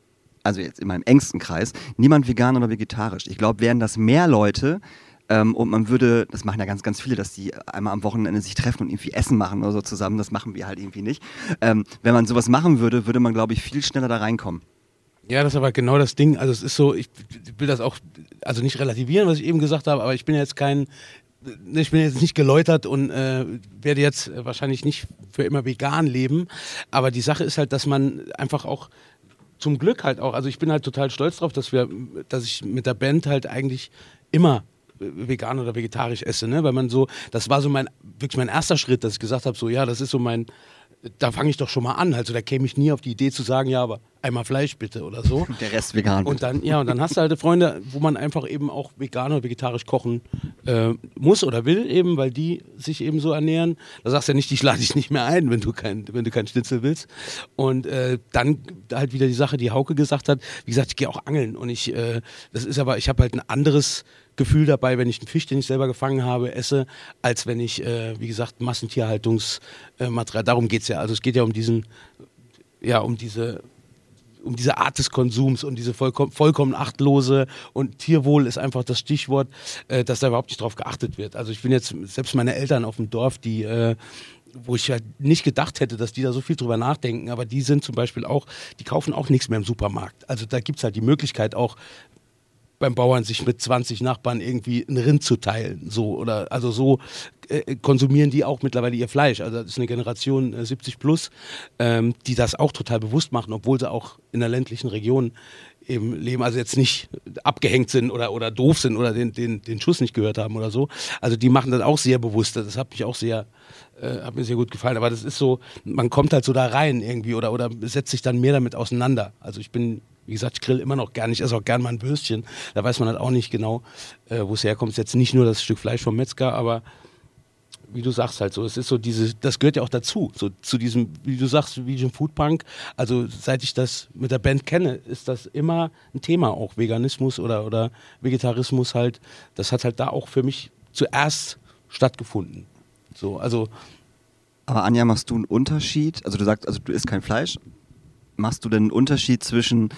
also jetzt in meinem engsten Kreis, niemand vegan oder vegetarisch. Ich glaube, wären das mehr Leute, ähm, und man würde, das machen ja ganz, ganz viele, dass die einmal am Wochenende sich treffen und irgendwie Essen machen oder so zusammen. Das machen wir halt irgendwie nicht. Ähm, wenn man sowas machen würde, würde man, glaube ich, viel schneller da reinkommen. Ja, das ist aber genau das Ding. Also es ist so, ich will das auch, also nicht relativieren, was ich eben gesagt habe, aber ich bin jetzt kein, ich bin jetzt nicht geläutert und äh, werde jetzt wahrscheinlich nicht für immer vegan leben. Aber die Sache ist halt, dass man einfach auch zum Glück halt auch, also ich bin halt total stolz drauf, dass wir, dass ich mit der Band halt eigentlich immer vegan oder vegetarisch esse, ne? Weil man so, das war so mein, wirklich mein erster Schritt, dass ich gesagt habe, so ja, das ist so mein, da fange ich doch schon mal an. Also da käme ich nie auf die Idee zu sagen, ja, aber einmal Fleisch bitte oder so. Der Rest vegan. Und dann, ja, und dann hast du halt Freunde, wo man einfach eben auch vegan oder vegetarisch kochen äh, muss oder will, eben, weil die sich eben so ernähren. Da sagst du ja nicht, ich lade dich nicht mehr ein, wenn du kein, wenn du kein Schnitzel willst. Und äh, dann halt wieder die Sache, die Hauke gesagt hat, wie gesagt, ich gehe auch angeln und ich, äh, das ist aber, ich habe halt ein anderes Gefühl dabei, wenn ich einen Fisch, den ich selber gefangen habe, esse, als wenn ich, äh, wie gesagt, Massentierhaltungsmaterial, darum geht es ja. Also es geht ja um diesen, ja, um diese um diese Art des Konsums und diese vollkommen, vollkommen achtlose und Tierwohl ist einfach das Stichwort, äh, dass da überhaupt nicht drauf geachtet wird. Also ich bin jetzt, selbst meine Eltern auf dem Dorf, die äh, wo ich halt nicht gedacht hätte, dass die da so viel drüber nachdenken, aber die sind zum Beispiel auch, die kaufen auch nichts mehr im Supermarkt. Also da gibt es halt die Möglichkeit auch, beim Bauern sich mit 20 Nachbarn irgendwie ein Rind zu teilen. So, oder, also so äh, konsumieren die auch mittlerweile ihr Fleisch. Also das ist eine Generation äh, 70 plus, ähm, die das auch total bewusst machen, obwohl sie auch in der ländlichen Region eben leben, also jetzt nicht abgehängt sind oder, oder doof sind oder den, den, den Schuss nicht gehört haben oder so. Also die machen das auch sehr bewusst. Das hat mich auch sehr, äh, hat mir sehr gut gefallen. Aber das ist so, man kommt halt so da rein irgendwie oder, oder setzt sich dann mehr damit auseinander. Also ich bin wie gesagt, ich grill immer noch gern. Ich esse auch gern mal ein Würstchen. Da weiß man halt auch nicht genau, äh, wo es herkommt. Jetzt nicht nur das Stück Fleisch vom Metzger, aber wie du sagst halt so, es ist so diese, das gehört ja auch dazu, so zu diesem, wie du sagst, wie diesem Foodpunk. Also seit ich das mit der Band kenne, ist das immer ein Thema, auch Veganismus oder, oder Vegetarismus halt. Das hat halt da auch für mich zuerst stattgefunden. So, also. Aber Anja, machst du einen Unterschied? Also du sagst, also du isst kein Fleisch. Machst du denn einen Unterschied zwischen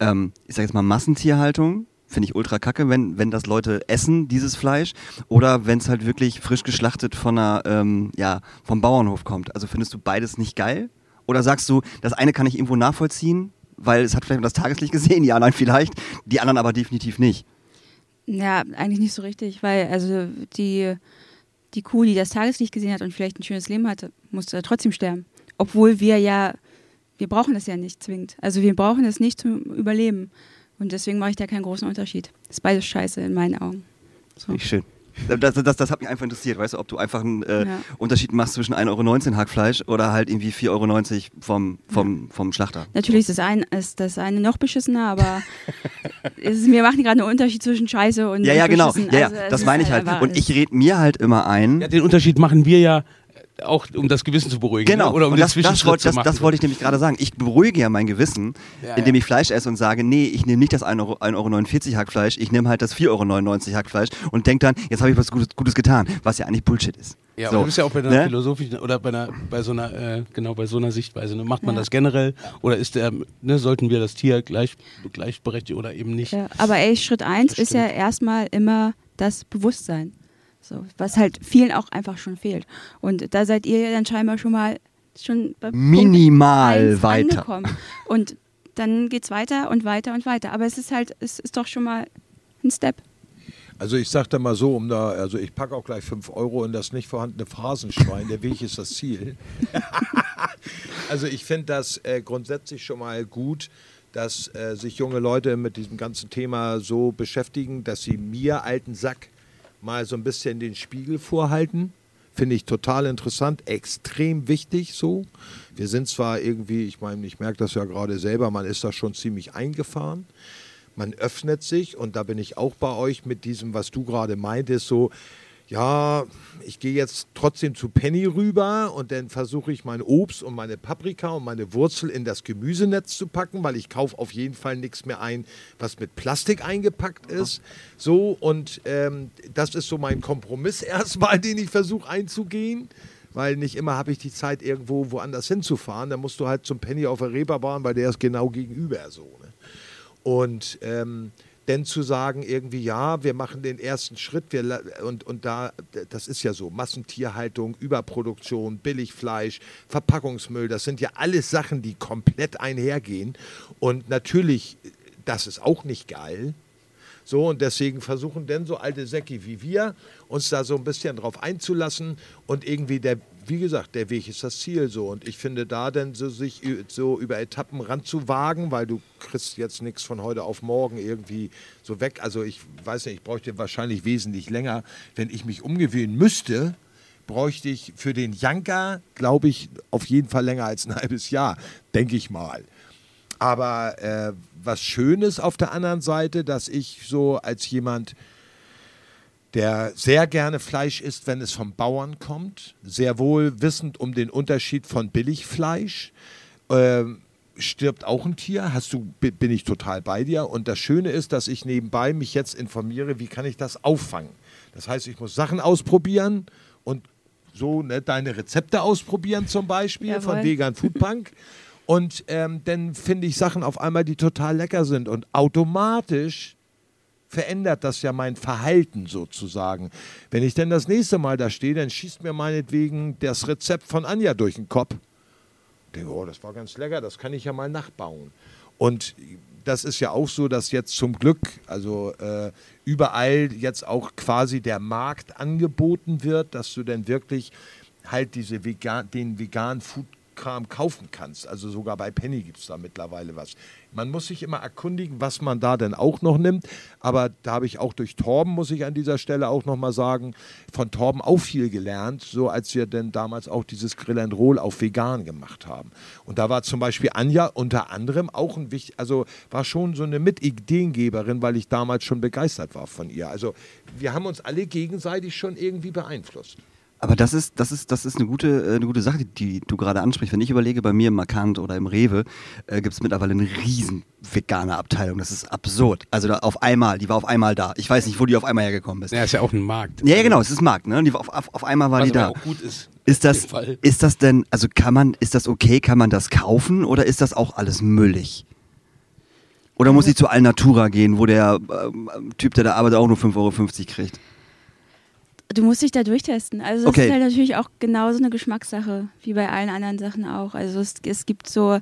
ähm, ich sage jetzt mal Massentierhaltung, finde ich ultra kacke, wenn, wenn das Leute essen, dieses Fleisch, oder wenn es halt wirklich frisch geschlachtet von einer, ähm, ja, vom Bauernhof kommt. Also findest du beides nicht geil? Oder sagst du, das eine kann ich irgendwo nachvollziehen, weil es hat vielleicht das Tageslicht gesehen, ja, nein, vielleicht, die anderen aber definitiv nicht. Ja, eigentlich nicht so richtig, weil also die, die Kuh, die das Tageslicht gesehen hat und vielleicht ein schönes Leben hatte, musste trotzdem sterben. Obwohl wir ja wir brauchen das ja nicht zwingend. Also wir brauchen es nicht zum Überleben. Und deswegen mache ich da keinen großen Unterschied. Das ist beides scheiße in meinen Augen. So. Nicht schön. Das, das, das hat mich einfach interessiert, weißt du, ob du einfach einen äh, Ja. Unterschied machst zwischen 1,19 Euro Hackfleisch oder halt irgendwie 4,90 Euro vom, vom, vom Schlachter. Natürlich ist das, ein, ist das eine noch beschissener, aber es ist, wir machen gerade einen Unterschied zwischen Scheiße und Ja, ja, genau. beschissen. Ja, ja, Also, es das meine ich halt. einfach- Und ich rede mir halt immer ein. Ja, den Unterschied machen wir ja auch, um das Gewissen zu beruhigen. Genau, Ne? Oder um und den das, das, zu das, machen. das wollte ich nämlich gerade sagen. Ich beruhige ja mein Gewissen, Ja, indem ja. ich Fleisch esse und sage, nee, ich nehme nicht das 1,49 Euro, 1,49 Euro Hackfleisch, ich nehme halt das 4,99 Euro Hackfleisch und denke dann, jetzt habe ich was Gutes, Gutes getan, was ja eigentlich Bullshit ist. Ja, So, aber du bist ja auch bei einer ne? philosophischen oder bei einer, bei so einer, äh, genau bei so einer Sichtweise. Ne? Macht man Ja. das generell oder ist der, ne, sollten wir das Tier gleich, gleichberechtigt oder eben nicht? Ja, aber ey, Schritt eins Das ist ja erstmal immer das Bewusstsein. So, was halt vielen auch einfach schon fehlt. Und da seid ihr ja dann scheinbar schon mal schon bei Punkt Minimal weiter. angekommen. Und dann geht's weiter und weiter und weiter. Aber es ist halt, es ist doch schon mal ein Step. Also ich sag da mal so, um da, also ich packe auch gleich 5 Euro in das nicht vorhandene Phrasenschwein. Der Weg ist das Ziel. also ich finde das äh, grundsätzlich schon mal gut, dass äh, sich junge Leute mit diesem ganzen Thema so beschäftigen, dass sie mir, alten Sack, mal so ein bisschen den Spiegel vorhalten. Finde ich total interessant, extrem wichtig so. Wir sind zwar irgendwie, ich meine, ich merke das ja gerade selber, man ist da schon ziemlich eingefahren man öffnet sich und da bin ich auch bei euch mit diesem, was du gerade meintest, so, ja, ich gehe jetzt trotzdem zu Penny rüber und dann versuche ich mein Obst und meine Paprika und meine Wurzel in das Gemüsenetz zu packen, weil ich kaufe auf jeden Fall nichts mehr ein, was mit Plastik eingepackt ist. So, und ähm, das ist so mein Kompromiss erstmal, den ich versuche einzugehen. Weil nicht immer habe ich die Zeit, irgendwo woanders hinzufahren. Da musst du halt zum Penny auf der Reeperbahn, weil der ist genau gegenüber so. Ne? Und ähm, denn zu sagen, irgendwie, ja, wir machen den ersten Schritt, wir, und, und da, das ist ja so, Massentierhaltung, Überproduktion, Billigfleisch, Verpackungsmüll, das sind ja alles Sachen, die komplett einhergehen. Und natürlich, das ist auch nicht geil. So, und deswegen versuchen denn so alte Säcki wie wir, uns da so ein bisschen drauf einzulassen und irgendwie der, wie gesagt, der Weg ist das Ziel so. Und ich finde da dann so sich so über Etappen ranzuwagen, weil du kriegst jetzt nichts von heute auf morgen irgendwie so weg. Also ich weiß nicht, ich bräuchte wahrscheinlich wesentlich länger, wenn ich mich umgewöhnen müsste, bräuchte ich für den Janka, glaube ich, auf jeden Fall länger als ein halbes Jahr, denke ich mal. Aber äh, was Schönes auf der anderen Seite, dass ich so als jemand, der sehr gerne Fleisch isst, wenn es vom Bauern kommt, sehr wohl wissend um den Unterschied von Billigfleisch, ähm, stirbt auch ein Tier, hast du, bi- bin ich total bei dir. Und das Schöne ist, dass ich nebenbei mich jetzt informiere, wie kann ich das auffangen. Das heißt, ich muss Sachen ausprobieren und so ne, deine Rezepte ausprobieren zum Beispiel von. Vegan Food Punk. Und ähm, dann finde ich Sachen auf einmal, die total lecker sind. Und automatisch verändert das ja mein Verhalten sozusagen. Wenn ich denn das nächste Mal da stehe, dann schießt mir meinetwegen das Rezept von Anja durch den Kopf. Ich denke, oh, das war ganz lecker, das kann ich ja mal nachbauen. Und das ist ja auch so, dass jetzt zum Glück, also äh, überall jetzt auch quasi der Markt angeboten wird, dass du dann wirklich halt diese vegan, den veganen Foodkram kaufen kannst. Also sogar bei Penny gibt es da mittlerweile was. Man muss sich immer erkundigen, was man da denn auch noch nimmt. Aber da habe ich auch durch Torben, muss ich an dieser Stelle auch nochmal sagen, von Torben auch viel gelernt, so als wir denn damals auch dieses Grill and Roll auf vegan gemacht haben. Und da war zum Beispiel Anja unter anderem auch ein wichtig, also war schon so eine Mitideengeberin, weil ich damals schon begeistert war von ihr. Also wir haben uns alle gegenseitig schon irgendwie beeinflusst. Aber das ist, das ist, das ist eine gute, äh, eine gute Sache, die, die du gerade ansprichst. Wenn ich überlege, bei mir im Markant oder im Rewe äh, gibt es mittlerweile eine riesen vegane Abteilung. Das ist absurd. Also da auf einmal, die war auf einmal da. Ich weiß nicht, wo die auf einmal hergekommen ist. Ja, ist ja auch ein Markt. Ja, genau, es ist Markt, ne? Die war auf, auf, auf einmal war Was die da. auch gut ist. Ist das, ist das denn, also kann man, ist das okay, kann man das kaufen oder ist das auch alles müllig? Oder muss ich zu Alnatura gehen, wo der ähm, Typ, der da arbeitet, auch nur 5,50 Euro kriegt? Du musst dich da durchtesten. Also das Okay. ist halt natürlich auch genauso eine Geschmackssache, wie bei allen anderen Sachen auch. Also es, es gibt so, äh,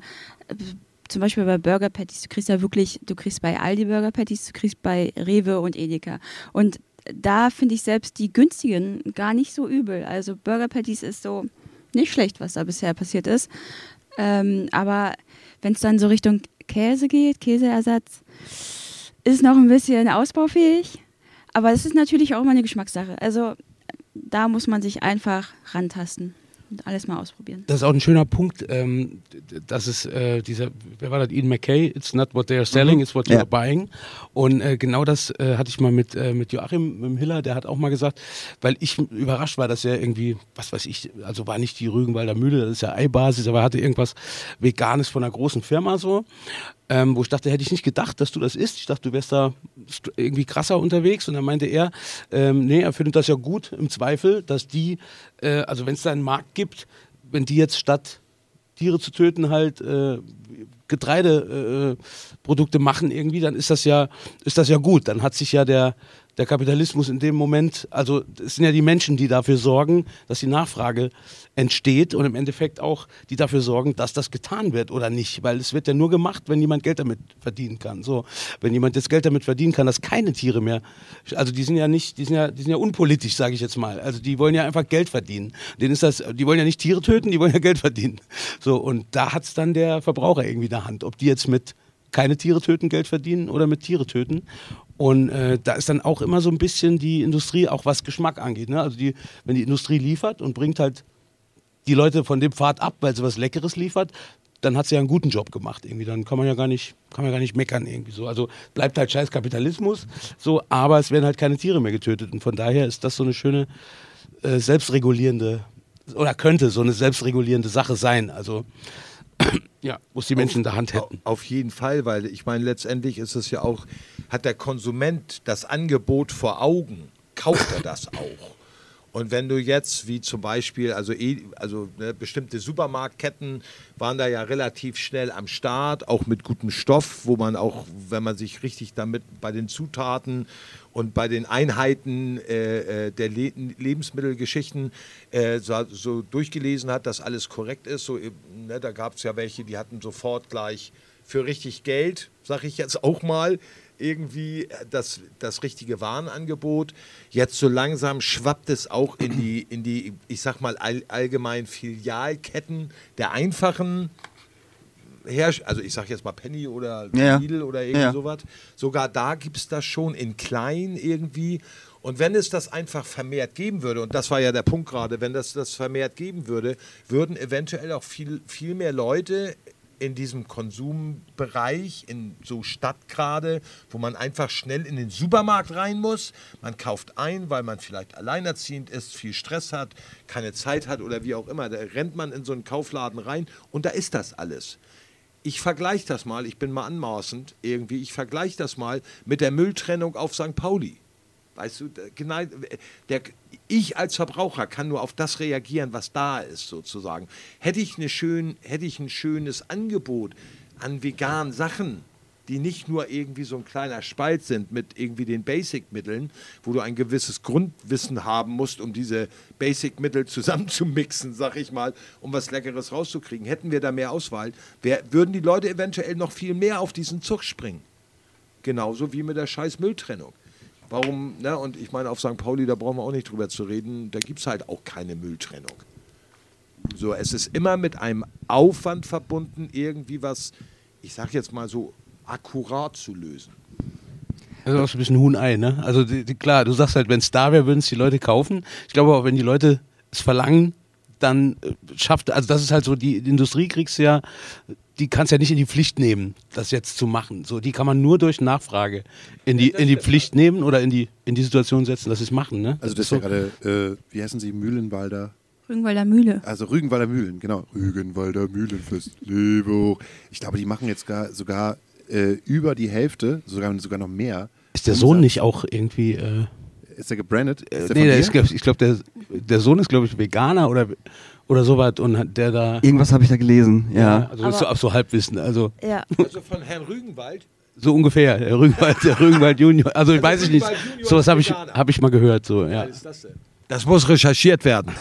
zum Beispiel bei Burger Patties, du kriegst ja wirklich, du kriegst bei Aldi Burger Patties, du kriegst bei Rewe und Edeka. Und da finde ich selbst die günstigen gar nicht so übel. Also Burger Patties ist so nicht schlecht, was da bisher passiert ist. Ähm, aber wenn es dann so Richtung Käse geht, Käseersatz, ist noch ein bisschen ausbaufähig. aber es ist natürlich auch immer eine Geschmackssache. Also da muss man sich einfach rantasten und alles mal ausprobieren. Das ist auch ein schöner Punkt, ähm, dass es äh, dieser, wer war das, Ian McKay, it's not what they are selling, it's what Ja. you're buying. Und äh, genau das äh, hatte ich mal mit, äh, mit Joachim mit Hiller, der hat auch mal gesagt, weil ich überrascht war, dass er irgendwie, was weiß ich, also war nicht die Rügenwalder Mühle, das ist ja Eibasis, aber er hatte irgendwas Veganes von einer großen Firma so. Ähm, wo ich dachte, hätte ich nicht gedacht, dass du das isst. Ich dachte, du wärst da irgendwie krasser unterwegs. Und dann meinte er, ähm, nee, er findet das ja gut im Zweifel, dass die, äh, also wenn es da einen Markt gibt, wenn die jetzt statt Tiere zu töten halt äh, Getreideprodukte äh, Produkte machen irgendwie, dann ist das ja ist das ja gut. Dann hat sich ja der der Kapitalismus in dem Moment, also es sind ja die Menschen, die dafür sorgen, dass die Nachfrage entsteht und im Endeffekt auch die dafür sorgen, dass das getan wird oder nicht, weil es wird ja nur gemacht, wenn jemand Geld damit verdienen kann. So, wenn jemand jetzt Geld damit verdienen kann, dass keine Tiere mehr, also die sind ja nicht, die sind ja, die sind ja unpolitisch, sage ich jetzt mal. Also die wollen ja einfach Geld verdienen. Denen ist das, die wollen ja nicht Tiere töten, die wollen ja Geld verdienen. So und da hat es dann der Verbraucher irgendwie in der Hand, ob die jetzt mit keine Tiere töten Geld verdienen oder mit Tiere töten. Und äh, da ist dann auch immer so ein bisschen die Industrie, auch was Geschmack angeht. Ne? Also die, wenn die Industrie liefert und bringt halt die Leute von dem Pfad ab, weil sie was Leckeres liefert, dann hat sie ja einen guten Job gemacht irgendwie. Dann kann man ja gar nicht, kann man gar nicht meckern irgendwie so. Also bleibt halt scheiß Kapitalismus, so, aber es werden halt keine Tiere mehr getötet. Und von daher ist das so eine schöne äh, selbstregulierende oder könnte so eine selbstregulierende Sache sein. Also ja, es die Menschen in der Hand hätten. Auf jeden Fall, weil ich meine, letztendlich ist es ja auch, hat der Konsument das Angebot vor Augen, kauft er das auch. Und wenn du jetzt, wie zum Beispiel, also, eh- also ne, bestimmte Supermarktketten waren da ja relativ schnell am Start, auch mit gutem Stoff, wo man auch, wenn man sich richtig damit bei den Zutaten und bei den Einheiten äh, äh, der Le Lebensmittelgeschichten äh, so, so durchgelesen hat, dass alles korrekt ist. So, ne, da gab es ja welche, die hatten sofort gleich für richtig Geld, sag ich jetzt auch mal, irgendwie das, das richtige Warenangebot. Jetzt so langsam schwappt es auch in die, in die ich sag mal, all, allgemein Filialketten der einfachen Herrsch also ich sag jetzt mal Penny oder Ja. Lidl oder irgendwie Ja. sowas. Sogar da gibt es das schon in klein irgendwie. Und wenn es das einfach vermehrt geben würde, und das war ja der Punkt gerade, wenn das das vermehrt geben würde, würden eventuell auch viel, viel mehr Leute in diesem Konsumbereich, in so Stadt gerade, wo man einfach schnell in den Supermarkt rein muss. Man kauft ein, weil man vielleicht alleinerziehend ist, viel Stress hat, keine Zeit hat oder wie auch immer. Da rennt man in so einen Kaufladen rein und da ist das alles. Ich vergleiche das mal, ich bin mal anmaßend irgendwie, ich vergleiche das mal mit der Mülltrennung auf St. Pauli. Weißt du, genau, der, ich als Verbraucher kann nur auf das reagieren, was da ist, sozusagen. Hätte ich, eine schön, hätte ich ein schönes Angebot an veganen Sachen, die nicht nur irgendwie so ein kleiner Spalt sind mit irgendwie den Basic-Mitteln, wo du ein gewisses Grundwissen haben musst, um diese Basic-Mittel zusammenzumixen, sag ich mal, um was Leckeres rauszukriegen. Hätten wir da mehr Auswahl, wär, würden die Leute eventuell noch viel mehr auf diesen Zug springen. Genauso wie mit der scheiß Mülltrennung. Warum, ne, und ich meine, auf St. Pauli, da brauchen wir auch nicht drüber zu reden, da gibt es halt auch keine Mülltrennung. So, es ist immer mit einem Aufwand verbunden, irgendwie was, ich sag jetzt mal so, akkurat zu lösen. Das ist auch so ein bisschen Huhn-Ei, ne? Also die, die, klar, du sagst halt, wenn es da wäre, würden es die Leute kaufen. Ich glaube auch, wenn die Leute es verlangen, dann äh, schafft, also das ist halt so, die, die Industrie kriegst du ja, die kannst ja nicht in die Pflicht nehmen, das jetzt zu machen. So, die kann man nur durch Nachfrage in die, in die Pflicht nehmen oder in die, in die Situation setzen, dass sie es machen, ne? Also das ist ja gerade, äh, wie heißen sie, Mühlenwalder? Rügenwalder Mühle. Also Rügenwalder Mühlen, genau. Rügenwalder Mühlenfest, lebe hoch. Ich glaube, die machen jetzt gar, sogar äh, über die Hälfte, sogar, sogar noch mehr. Ist der Sohn nicht auch irgendwie, äh, Ist der gebrandet? Ist äh, der nee, von der ist, ich glaube, der, der Sohn ist, glaube ich, Veganer oder, oder sowas und hat der da, Irgendwas habe ich da gelesen, ja. also ist so, auf so Halbwissen, also Ja. Also von Herrn Rügenwald? so ungefähr, der Rügenwald, der Rügenwald Junior, also, Also weiß ich nicht, Junior sowas habe ich, hab ich mal gehört, so, ja. Was ist das denn? Das muss recherchiert werden.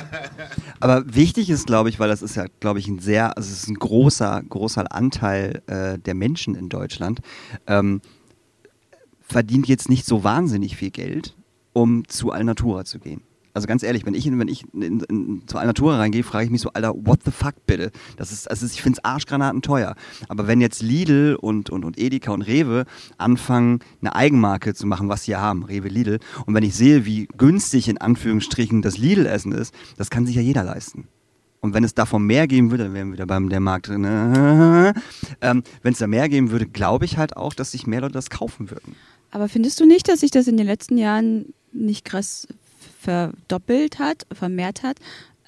Aber wichtig ist, glaube ich, weil das ist ja, glaube ich, ein sehr, also es ist ein großer, großer Anteil äh, der Menschen in Deutschland, ähm, verdient jetzt nicht so wahnsinnig viel Geld, um zu Alnatura zu gehen. Also ganz ehrlich, wenn ich, wenn ich in, in, zu Alnatura reingehe, frage ich mich so, Alter, what the fuck bitte? Das ist, also ich finde es Arschgranaten teuer. Aber wenn jetzt Lidl und, und, und Edeka und Rewe anfangen, eine Eigenmarke zu machen, was sie ja haben, Rewe, Lidl, und wenn ich sehe, wie günstig in Anführungsstrichen das Lidl-Essen ist, das kann sich ja jeder leisten. Und wenn es davon mehr geben würde, dann wären wir wieder beim der Markt drin. ne? Ähm, wenn es da mehr geben würde, glaube ich halt auch, dass sich mehr Leute das kaufen würden. Aber findest du nicht, dass sich das in den letzten Jahren nicht krass verdoppelt hat, vermehrt hat?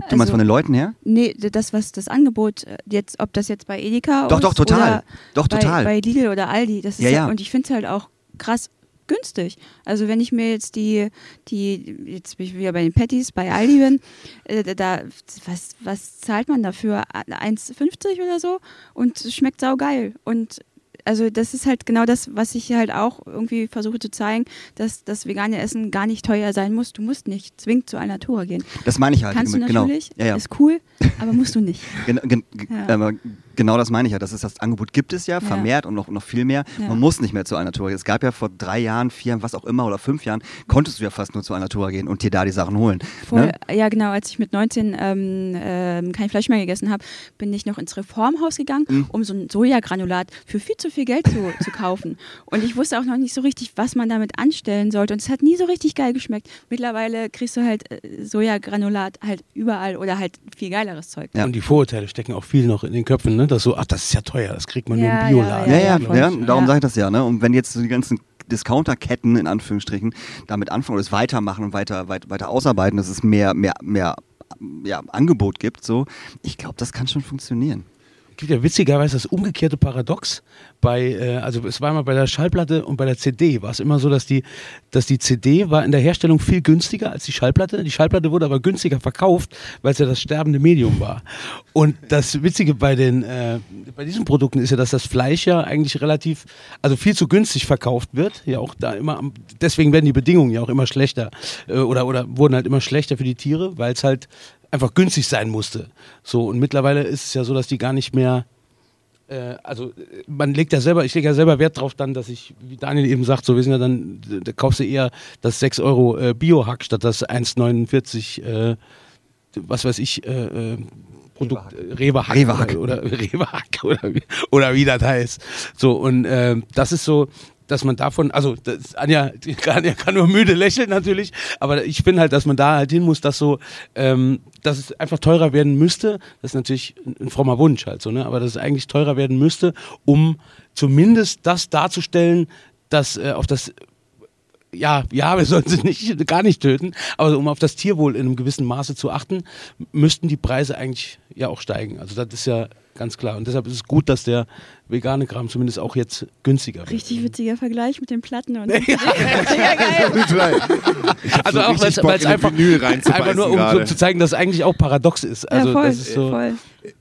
Du meinst von den Leuten her? Nee, das, was das Angebot äh, jetzt, ob das jetzt bei Edeka Doch, ist doch, total. oder Doch, bei, total. bei Lidl oder Aldi. Das ist Ja, ja, ja. Und ich finde es halt auch krass günstig. Also wenn ich mir jetzt die, die jetzt bin ich wieder bei den Patties bei Aldi bin, äh, da, was, was zahlt man dafür? 1,50 oder so? Und es schmeckt saugeil. Und also das ist halt genau das, was ich halt auch irgendwie versuche zu zeigen, dass das vegane Essen gar nicht teuer sein muss. Du musst nicht zwingend zu Alnatura gehen. Das meine ich halt. Kannst du genau. natürlich, Ja, ja. ist cool, aber musst du nicht. Gen gen Ja. Genau das meine ich ja. Das, ist das Angebot gibt es ja, Ja. vermehrt und noch, noch viel mehr. Ja. Man muss nicht mehr zu Alnatura gehen. Es gab ja vor drei Jahren, vier, was auch immer, oder fünf Jahren, konntest du ja fast nur zu Alnatura gehen und dir da die Sachen holen. Voll, Ne? Ja, genau. Als ich mit 19 ähm, ähm, kein Fleisch mehr gegessen habe, bin ich noch ins Reformhaus gegangen, Mhm. um so ein Sojagranulat für viel zu viel Geld zu, zu kaufen. Und ich wusste auch noch nicht so richtig, was man damit anstellen sollte. Und es hat nie so richtig geil geschmeckt. Mittlerweile kriegst du halt äh, Sojagranulat halt überall oder halt viel geileres Zeug. Ja. Und die Vorurteile stecken auch viel noch in den Köpfen, ne? Dass so, ach, das ist ja teuer, das kriegt man nur Ja, im Bioladen. Ja, Ja, ja, ja, darum Ja. sage ich das ja. Ne? Und wenn jetzt so die ganzen Discounterketten in Anführungsstrichen damit anfangen oder es weitermachen und weiter, weiter, weiter ausarbeiten, dass es mehr, mehr, mehr ja, Angebot gibt, so, ich glaube, das kann schon funktionieren. Es gibt ja witzigerweise das umgekehrte Paradox. Bei, äh, also es war immer bei der Schallplatte und bei der CD war es immer so, dass die, dass die CD war in der Herstellung viel günstiger als die Schallplatte. Die Schallplatte wurde aber günstiger verkauft, weil es ja das sterbende Medium war. Und das Witzige bei den, äh, bei diesen Produkten ist ja, dass das Fleisch ja eigentlich relativ, also viel zu günstig verkauft wird. Ja auch da immer, am, deswegen werden die Bedingungen ja auch immer schlechter äh, oder, oder wurden halt immer schlechter für die Tiere, weil es halt einfach günstig sein musste. So, und mittlerweile ist es ja so, dass die gar nicht mehr. Äh, also, äh, man legt ja selber, ich lege ja selber Wert drauf dann, dass ich, wie Daniel eben sagt, so, wir sind ja dann, da kaufst du eher das 6 Euro äh, Bio-Hack statt das 1,49, äh, was weiß ich, äh, äh, Produkt, äh, Rewe-Hack. Rewe-Hack. Oder, oder Rewe-Hack oder, wie- oder wie das heißt. So, und äh, das ist so, dass man davon, also das, Anja, Anja kann nur müde lächeln natürlich, aber ich finde halt, dass man da halt hin muss, dass so, ähm, dass es einfach teurer werden müsste. Das ist natürlich ein, ein frommer Wunsch halt so, ne? Aber dass es eigentlich teurer werden müsste, um zumindest das darzustellen, dass äh, auf das ja, ja, wir sollen sie nicht, gar nicht töten, aber um auf das Tierwohl in einem gewissen Maße zu achten, müssten die Preise eigentlich ja auch steigen. Also das ist ja ganz klar. Und deshalb ist es gut, dass der vegane Kram zumindest auch jetzt günstiger wird. Richtig witziger Vergleich mit den Platten und Also auch, weil es weil einfach, einfach nur um so zu zeigen, dass es eigentlich auch paradox ist. Also ja, voll, das ist so. voll.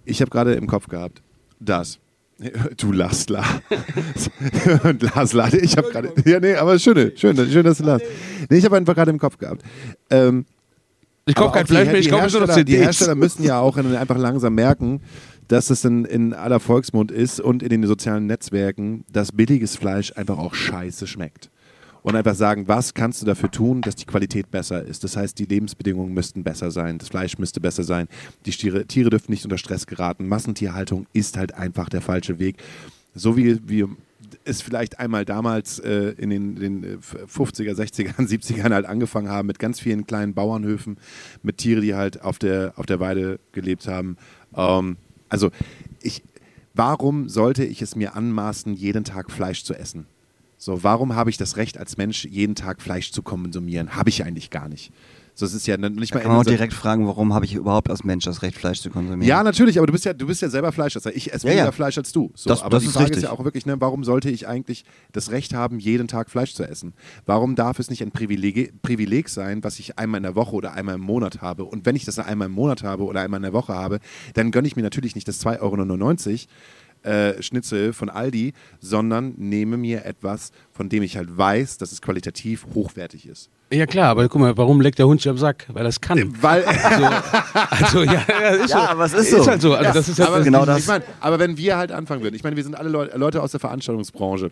Ich habe gerade im Kopf gehabt, dass. Du lachst, La. Und Lars lacht. Ich habe gerade. Ja, nee, aber schön, schön, schön, dass du lachst. Nee, ich habe einfach gerade im Kopf gehabt. Ähm, Ich kaufe kein Fleisch mehr, ich die kaufe nur noch Hersteller- Die CDs. Hersteller müssen ja auch in- einfach langsam merken, dass es in, in aller Volksmund ist und in den sozialen Netzwerken, dass billiges Fleisch einfach auch scheiße schmeckt. Und einfach sagen, was kannst du dafür tun, dass die Qualität besser ist. Das heißt, die Lebensbedingungen müssten besser sein, das Fleisch müsste besser sein, die Tiere, Tiere dürfen nicht unter Stress geraten. Massentierhaltung ist halt einfach der falsche Weg. So wie wir es vielleicht einmal damals äh, in den, den äh, 50er, 60er, 70ern halt angefangen haben mit ganz vielen kleinen Bauernhöfen, mit Tieren, die halt auf der, auf der Weide gelebt haben. Ähm, also ich, warum sollte ich es mir anmaßen, jeden Tag Fleisch zu essen? So, warum habe ich das Recht als Mensch, jeden Tag Fleisch zu konsumieren? Habe ich eigentlich gar nicht. So, es ist ja nicht Da mal kann man auch direkt fragen, warum habe ich überhaupt als Mensch das Recht, Fleisch zu konsumieren? ja, natürlich, aber du bist ja, du bist ja selber Fleischesser. Ich esse Ja, weniger ja. Fleisch als du. So, Das- aber das die ist Frage ist richtig. ja auch wirklich, ne, warum sollte ich eigentlich das Recht haben, jeden Tag Fleisch zu essen? Warum darf es nicht ein Privileg, Privileg sein, was ich einmal in der Woche oder einmal im Monat habe? Und wenn ich das einmal im Monat habe oder einmal in der Woche habe, dann gönne ich mir natürlich nicht das 2,99 Euro. Äh, Schnitzel von Aldi, sondern nehme mir etwas, von dem ich halt weiß, dass es qualitativ hochwertig ist. Ja klar, aber guck mal, warum leckt der Hund sich am Sack? Weil er es kann. Weil, Also ja, ja, ist so. Ja, aber es ist so. Ist halt so. Also das ist halt aber, genau ich, das. Ich mein, aber wenn wir halt anfangen würden, ich meine, wir sind alle Leu Leute aus der Veranstaltungsbranche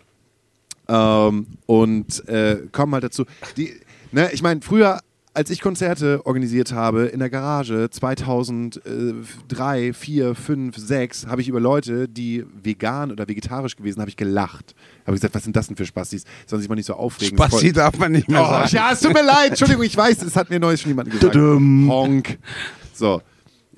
ähm, und äh, kommen halt dazu. Die, ne, ich meine, früher als ich Konzerte organisiert habe in der Garage 2003, 4, 5, 6, habe ich über Leute, die vegan oder vegetarisch gewesen, habe ich gelacht. Habe gesagt, was sind das denn für Spastis? Sollen sich mal nicht so aufregen. Spasti voll- darf man nicht mehr Oh, sagen. ja, es tut mir leid. Entschuldigung, ich weiß, es hat mir neues schon jemand gesagt. Honk. So.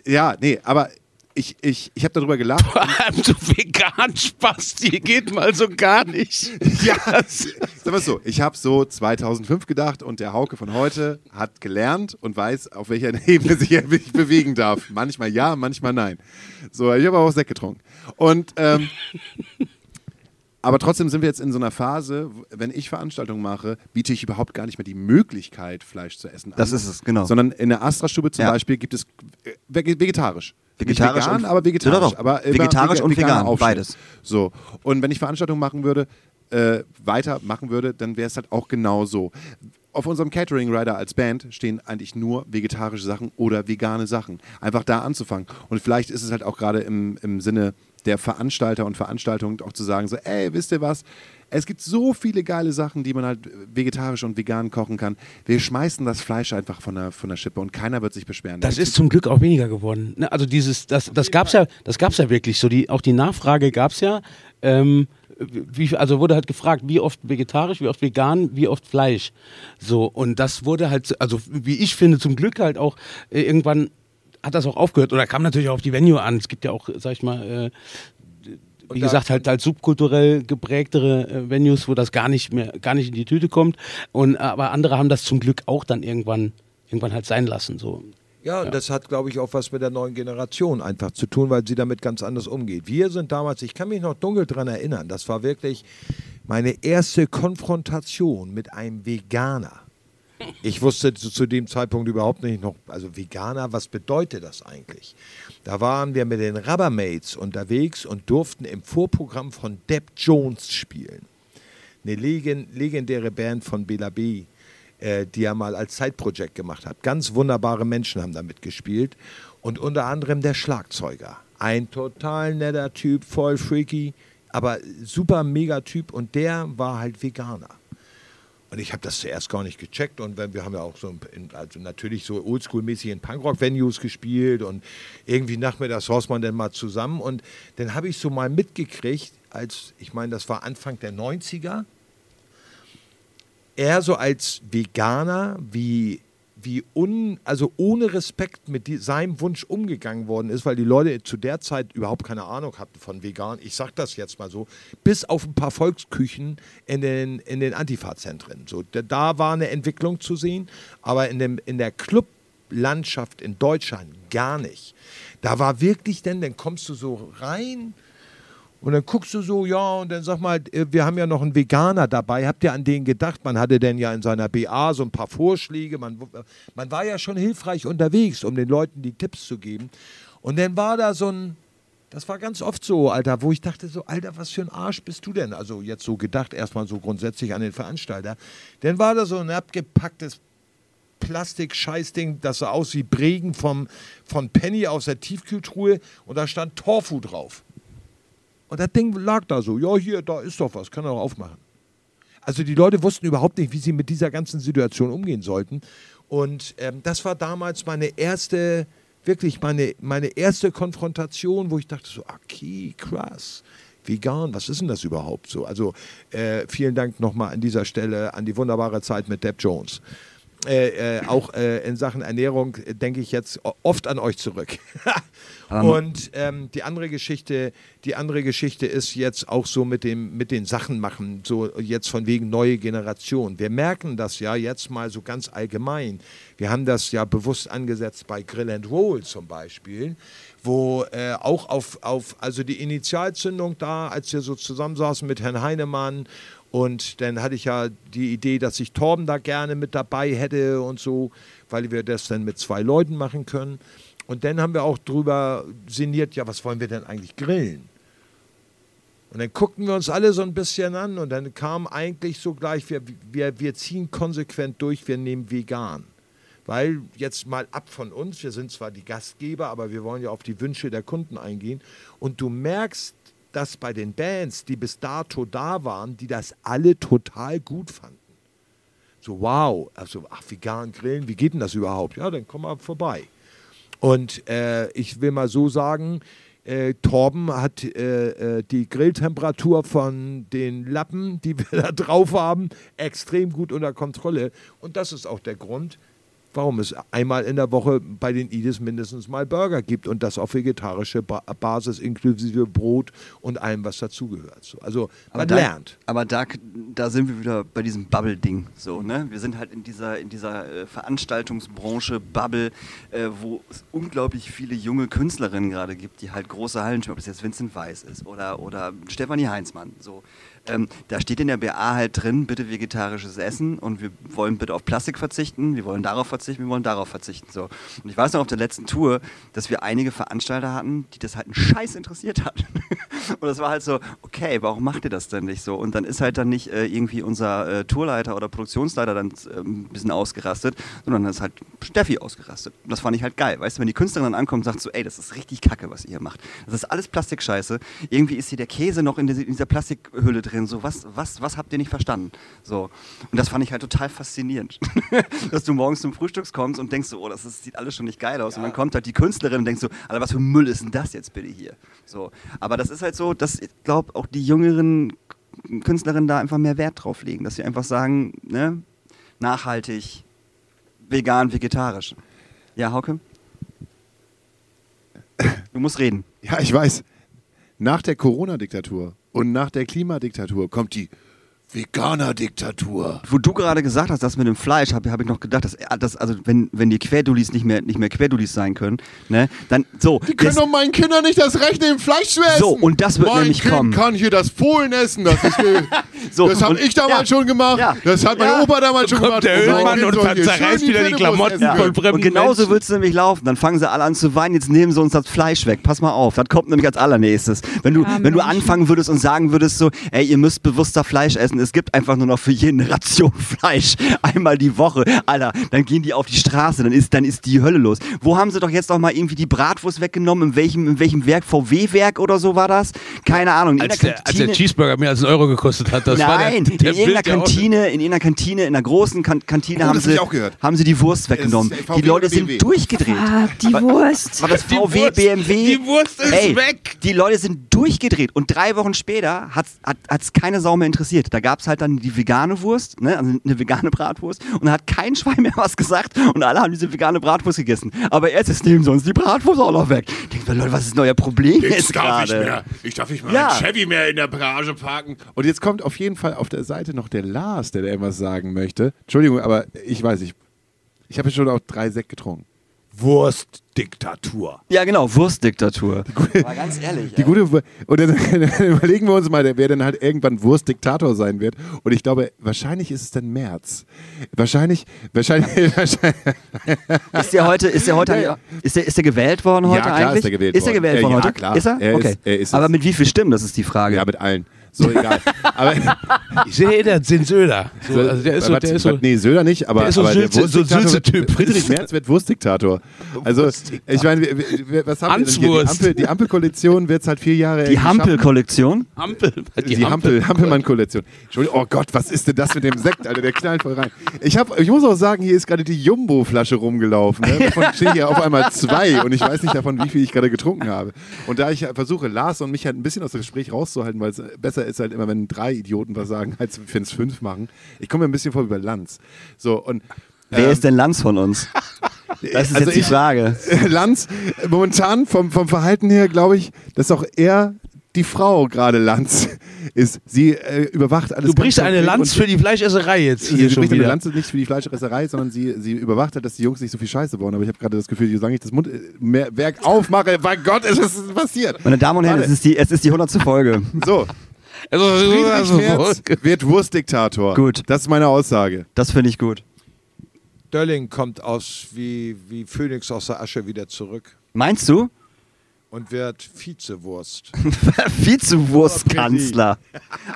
Ja, nee, aber ich, ich, ich habe darüber gelacht. Vor allem so vegan Spasti geht mal so gar nicht. Ja, sag mal so, ich habe so 2005 gedacht und der Hauke von heute hat gelernt und weiß, auf welcher Ebene sich er sich bewegen darf. Manchmal ja, manchmal nein. So, ich habe auch Sekt getrunken. Und, ähm, aber trotzdem sind wir jetzt in so einer Phase, wenn ich Veranstaltungen mache, biete ich überhaupt gar nicht mehr die Möglichkeit, Fleisch zu essen. Das an, ist es, genau. Sondern in der Astra-Stube zum Ja. Beispiel gibt es äh, vege- vegetarisch. Vegetarisch vegan, und- aber vegetarisch. Doch, doch. Aber immer Vegetarisch vege- und vegan, Aufschnitt. beides. So. Und wenn ich Veranstaltungen machen würde, äh, weiter machen würde, dann wäre es halt auch genau so. Auf unserem Catering Rider als Band stehen eigentlich nur vegetarische Sachen oder vegane Sachen. Einfach da anzufangen. Und vielleicht ist es halt auch gerade im, im Sinne der Veranstalter und Veranstaltungen auch zu sagen, so, ey, wisst ihr was? Es gibt so viele geile Sachen, die man halt vegetarisch und vegan kochen kann. Wir schmeißen das Fleisch einfach von der, von der Schippe und keiner wird sich beschweren. Das ist zum Glück auch weniger geworden. Ne? Also dieses, das, das gab's ja, das gab's ja wirklich so. Die, auch die Nachfrage gab's ja. Ähm, wie, also wurde halt gefragt, wie oft vegetarisch, wie oft vegan, wie oft Fleisch. So und das wurde halt, also wie ich finde, zum Glück halt auch äh, irgendwann hat das auch aufgehört oder kam natürlich auch auf die Venue an. Es gibt ja auch, sag ich mal, äh, wie gesagt, halt als subkulturell geprägtere äh, Venues, wo das gar nicht mehr, gar nicht in die Tüte kommt. Und aber andere haben das zum Glück auch dann irgendwann, irgendwann halt sein lassen. So. Ja, und das hat, glaube ich, auch was mit der neuen Generation einfach zu tun, weil sie damit ganz anders umgeht. Wir sind damals, ich kann mich noch dunkel dran erinnern, das war wirklich meine erste Konfrontation mit einem Veganer. Ich wusste zu, zu dem Zeitpunkt überhaupt nicht noch, also Veganer, was bedeutet das eigentlich? Da waren wir mit den Rubbermates unterwegs und durften im Vorprogramm von Depp Jones spielen. Eine legen, legendäre Band von Bela B äh, die er mal als Zeitprojekt gemacht hat. Ganz wunderbare Menschen haben da mitgespielt und unter anderem der Schlagzeuger. Ein total netter Typ, voll freaky, aber super mega Typ und der war halt Veganer. Und ich habe das zuerst gar nicht gecheckt. Und wir haben ja auch so in, also natürlich so oldschool-mäßig in Punkrock-Venues gespielt und irgendwie nachmittags saß man dann mal zusammen. Und dann habe ich so mal mitgekriegt, als, ich meine, das war Anfang der 90er, er so als Veganer, wie, wie un, also ohne Respekt mit die, seinem Wunsch umgegangen worden ist, weil die Leute zu der Zeit überhaupt keine Ahnung hatten von vegan. Ich sag das jetzt mal so, bis auf ein paar Volksküchen in den, in den Antifa-Zentren. So, da war eine Entwicklung zu sehen, aber in, dem, in der Clublandschaft in Deutschland gar nicht. Da war wirklich denn, dann kommst du so rein und dann guckst du so, ja, und dann sag mal, äh, wir haben ja noch einen Veganer dabei. Habt ihr an den gedacht? Man hatte denn ja in seiner BA so ein paar Vorschläge. Man, man war ja schon hilfreich unterwegs, um den Leuten die Tipps zu geben. Und dann war da so ein, das war ganz oft so, Alter, wo ich dachte so, Alter, was für ein Arsch bist du denn? Also jetzt so gedacht, erstmal so grundsätzlich an den Veranstalter. Dann war da so ein abgepacktes Plastik-Scheißding, das so aus wie Bregen vom, von Penny aus der Tiefkühltruhe und da stand Tofu drauf. Und das Ding lag da so, ja, hier, da ist doch was, kann er doch aufmachen. Also die Leute wussten überhaupt nicht, wie sie mit dieser ganzen Situation umgehen sollten. Und ähm, das war damals meine erste, wirklich meine, meine erste Konfrontation, wo ich dachte so, okay, krass, vegan, was ist denn das überhaupt so? Also äh, vielen Dank nochmal an dieser Stelle an die wunderbare Zeit mit Deb Jones. Äh, äh, auch äh, in Sachen Ernährung äh, denke ich jetzt oft an euch zurück. Und ähm, die andere Geschichte, die andere Geschichte ist jetzt auch so mit dem mit den Sachen machen, so jetzt von wegen neue Generation. Wir merken das ja jetzt mal so ganz allgemein. Wir haben das ja bewusst angesetzt bei Grill and Roll zum Beispiel, wo äh, auch auf, auf also die Initialzündung da, als wir so zusammensaßen mit Herrn Heinemann und dann hatte ich ja die Idee, dass ich Torben da gerne mit dabei hätte und so, weil wir das dann mit zwei Leuten machen können. Und dann haben wir auch drüber sinniert, ja, was wollen wir denn eigentlich grillen? Und dann guckten wir uns alle so ein bisschen an und dann kam eigentlich so gleich, wir, wir, wir ziehen konsequent durch, wir nehmen vegan. Weil jetzt mal ab von uns, wir sind zwar die Gastgeber, aber wir wollen ja auf die Wünsche der Kunden eingehen. Und du merkst, dass bei den Bands, die bis dato da waren, die das alle total gut fanden. So, wow, also, ach, vegan grillen, wie geht denn das überhaupt? Ja, dann komm mal vorbei. Und äh, ich will mal so sagen, äh, Torben hat äh, äh, die Grilltemperatur von den Lappen, die wir da drauf haben, extrem gut unter Kontrolle. Und das ist auch der Grund, warum es einmal in der Woche bei den Idis mindestens mal Burger gibt und das auf vegetarische ba Basis inklusive Brot und allem, was dazugehört. So, also man da, lernt. Aber da, da sind wir wieder bei diesem Bubble-Ding. So, ne? Wir sind halt in dieser, in dieser äh, Veranstaltungsbranche, Bubble, äh, wo es unglaublich viele junge Künstlerinnen gerade gibt, die halt große Hallen spielen, ob es jetzt Vincent Weiss ist oder, oder Stefanie Heinzmann. So. Ähm, da steht in der BA halt drin, bitte vegetarisches Essen und wir wollen bitte auf Plastik verzichten, wir wollen darauf verzichten, wir wollen darauf verzichten. So. Und ich weiß noch auf der letzten Tour, dass wir einige Veranstalter hatten, die das halt einen Scheiß interessiert hat. und das war halt so, okay, warum macht ihr das denn nicht so? Und dann ist halt dann nicht äh, irgendwie unser äh, Tourleiter oder Produktionsleiter dann äh, ein bisschen ausgerastet, sondern dann ist halt Steffi ausgerastet. Und das fand ich halt geil. Weißt du, wenn die Künstlerin dann ankommt und sagt so, ey, das ist richtig kacke, was ihr hier macht. Das ist alles Plastikscheiße. Irgendwie ist hier der Käse noch in dieser Plastikhülle drin. So, was, was, was habt ihr nicht verstanden? So. Und das fand ich halt total faszinierend. Dass du morgens zum Frühstücks kommst und denkst so, oh, das ist, sieht alles schon nicht geil aus. Und dann kommt halt die Künstlerin und denkst so, Alter, was für Müll ist denn das jetzt bitte hier? So. Aber das ist halt so, dass ich glaube, auch die jüngeren Künstlerinnen da einfach mehr Wert drauf legen. Dass sie einfach sagen, ne, nachhaltig, vegan, vegetarisch. Ja, Hauke? Du musst reden. Ja, ich weiß. Nach der Corona-Diktatur und nach der Klimadiktatur kommt die Veganer-Diktatur. Wo du gerade gesagt hast, das mit dem Fleisch, habe hab ich noch gedacht, dass, dass also wenn, wenn die Querdulis nicht mehr, nicht mehr Querdulis sein können, ne, dann so. Die können das- doch meinen Kindern nicht das Recht nehmen, Fleisch zu essen. So, und das wird mein nämlich kind kommen. kann hier das Fohlen essen. Das, ist, So, das habe ich damals ja, schon gemacht. ja. Das hat mein Ja. Opa damals schon Kommt gemacht. der Ölmann und hier zerreißt wieder die Klamotten essen voll Und genauso wird es nämlich laufen. Dann fangen sie alle an zu weinen, jetzt nehmen sie uns das Fleisch weg. Pass mal auf, das kommt nämlich als allernächstes. Wenn du, Ja, wenn du anfangen würdest und sagen würdest so, ey, ihr müsst bewusster Fleisch essen, es gibt einfach nur noch für jeden eine Ration Fleisch einmal die Woche. Alter, dann gehen die auf die Straße, dann ist, dann ist die Hölle los. Wo haben sie doch jetzt noch mal irgendwie die Bratwurst weggenommen? In welchem, in welchem Werk? VW-Werk oder so war das? Keine Ahnung. Als der als der Cheeseburger mehr als einen Euro gekostet hat, das war der, Nein, der in irgendeiner Kantine, in irgendeiner Kantine, in einer großen kan Kantine Oh, haben, sie, haben sie die Wurst weggenommen. Die Leute sind BMW? durchgedreht. Ah, die Wurst. War das Die VW, Wurst- BMW? die Wurst ist Ey, weg. Die Leute sind durchgedreht und drei Wochen später hat es keine Sau mehr interessiert. Da gab es halt dann die vegane Wurst, ne, also eine vegane Bratwurst und da hat kein Schwein mehr was gesagt und alle haben diese vegane Bratwurst gegessen. Aber jetzt ist neben uns die Bratwurst auch noch weg. Denkt man, Leute, was ist euer Problem jetzt gerade? Ich darf nicht mal Ja. einen Chevy mehr in der Garage parken. Und jetzt kommt auf jeden Fall auf der Seite noch der Lars, der da irgendwas sagen möchte. Entschuldigung, aber ich weiß nicht. Ich habe jetzt schon auch drei Sekt getrunken. Wurstdiktatur. Ja, genau, Wurstdiktatur. Aber ganz ehrlich. Die ey. gute und dann, dann überlegen wir uns mal, wer dann halt irgendwann Wurstdiktator sein wird. Und ich glaube, wahrscheinlich ist es dann März. Wahrscheinlich, wahrscheinlich, wahrscheinlich. Ist der heute, ist der heute, Ja, ist der, ist der gewählt worden heute Ja, klar eigentlich? ist der gewählt ist der worden. gewählt Äh, worden ja, heute? klar. Ist er? Er ist- okay. er ist. Aber mit wie viel Stimmen, das ist die Frage. Ja, mit allen. So egal. Aber Ich sehe den Sinn Söder. So, also der ist so, der ist so, nee, Söder nicht, aber, der ist so aber der Sülze- so Wurstdiktator wird- Sülze-Typ. Friedrich Merz wird Wurstdiktator. Also, ich meine, was haben wir denn hier? Die, Hanswurst. Ampel, die Ampelkoalition wird es halt vier Jahre die geschaffen. Hampel-Kollektion? Hampel. Die, Hampel, Hampelmann-Koalition. Entschuldigung, oh Gott, was ist denn das mit dem Sekt, Alter? Der knallt voll rein. Ich, hab, ich muss auch sagen, hier ist gerade die Jumbo-Flasche rumgelaufen. Ne? Davon stehen hier auf einmal zwei und ich weiß nicht davon, wie viel ich gerade getrunken habe. Und da ich versuche, Lars und mich halt ein bisschen aus dem Gespräch rauszuhalten, weil es besser ist halt immer, wenn drei Idioten was sagen, als wenn es fünf machen. Ich komme mir ein bisschen vor wie bei Lanz. So, und Wer ähm, ist denn Lanz von uns? Das ist also jetzt die ich- Frage. Lanz, äh, momentan vom, vom Verhalten her, glaube ich, dass auch er die Frau gerade Lanz ist. Sie äh, überwacht alles. Du brichst eine Lanz für die Fleischesserei jetzt Sie hier schon spricht eine. Lanze nicht für die Fleischeresserei, sondern sie, sie überwacht hat, dass die Jungs nicht so viel Scheiße bauen. Aber ich habe gerade das Gefühl, solange ich das Mundwerk aufmache, mein Gott, ist was passiert. Meine Damen und Herren, es ist die, es ist die 100. Folge. So, Also, Friedrich also, Merz wird Wurstdiktator. Gut. Das ist meine Aussage. Das finde ich gut. Dölling kommt aus wie, wie Phönix aus der Asche wieder zurück Meinst du? und wird Vizewurst. Vizewurstkanzler.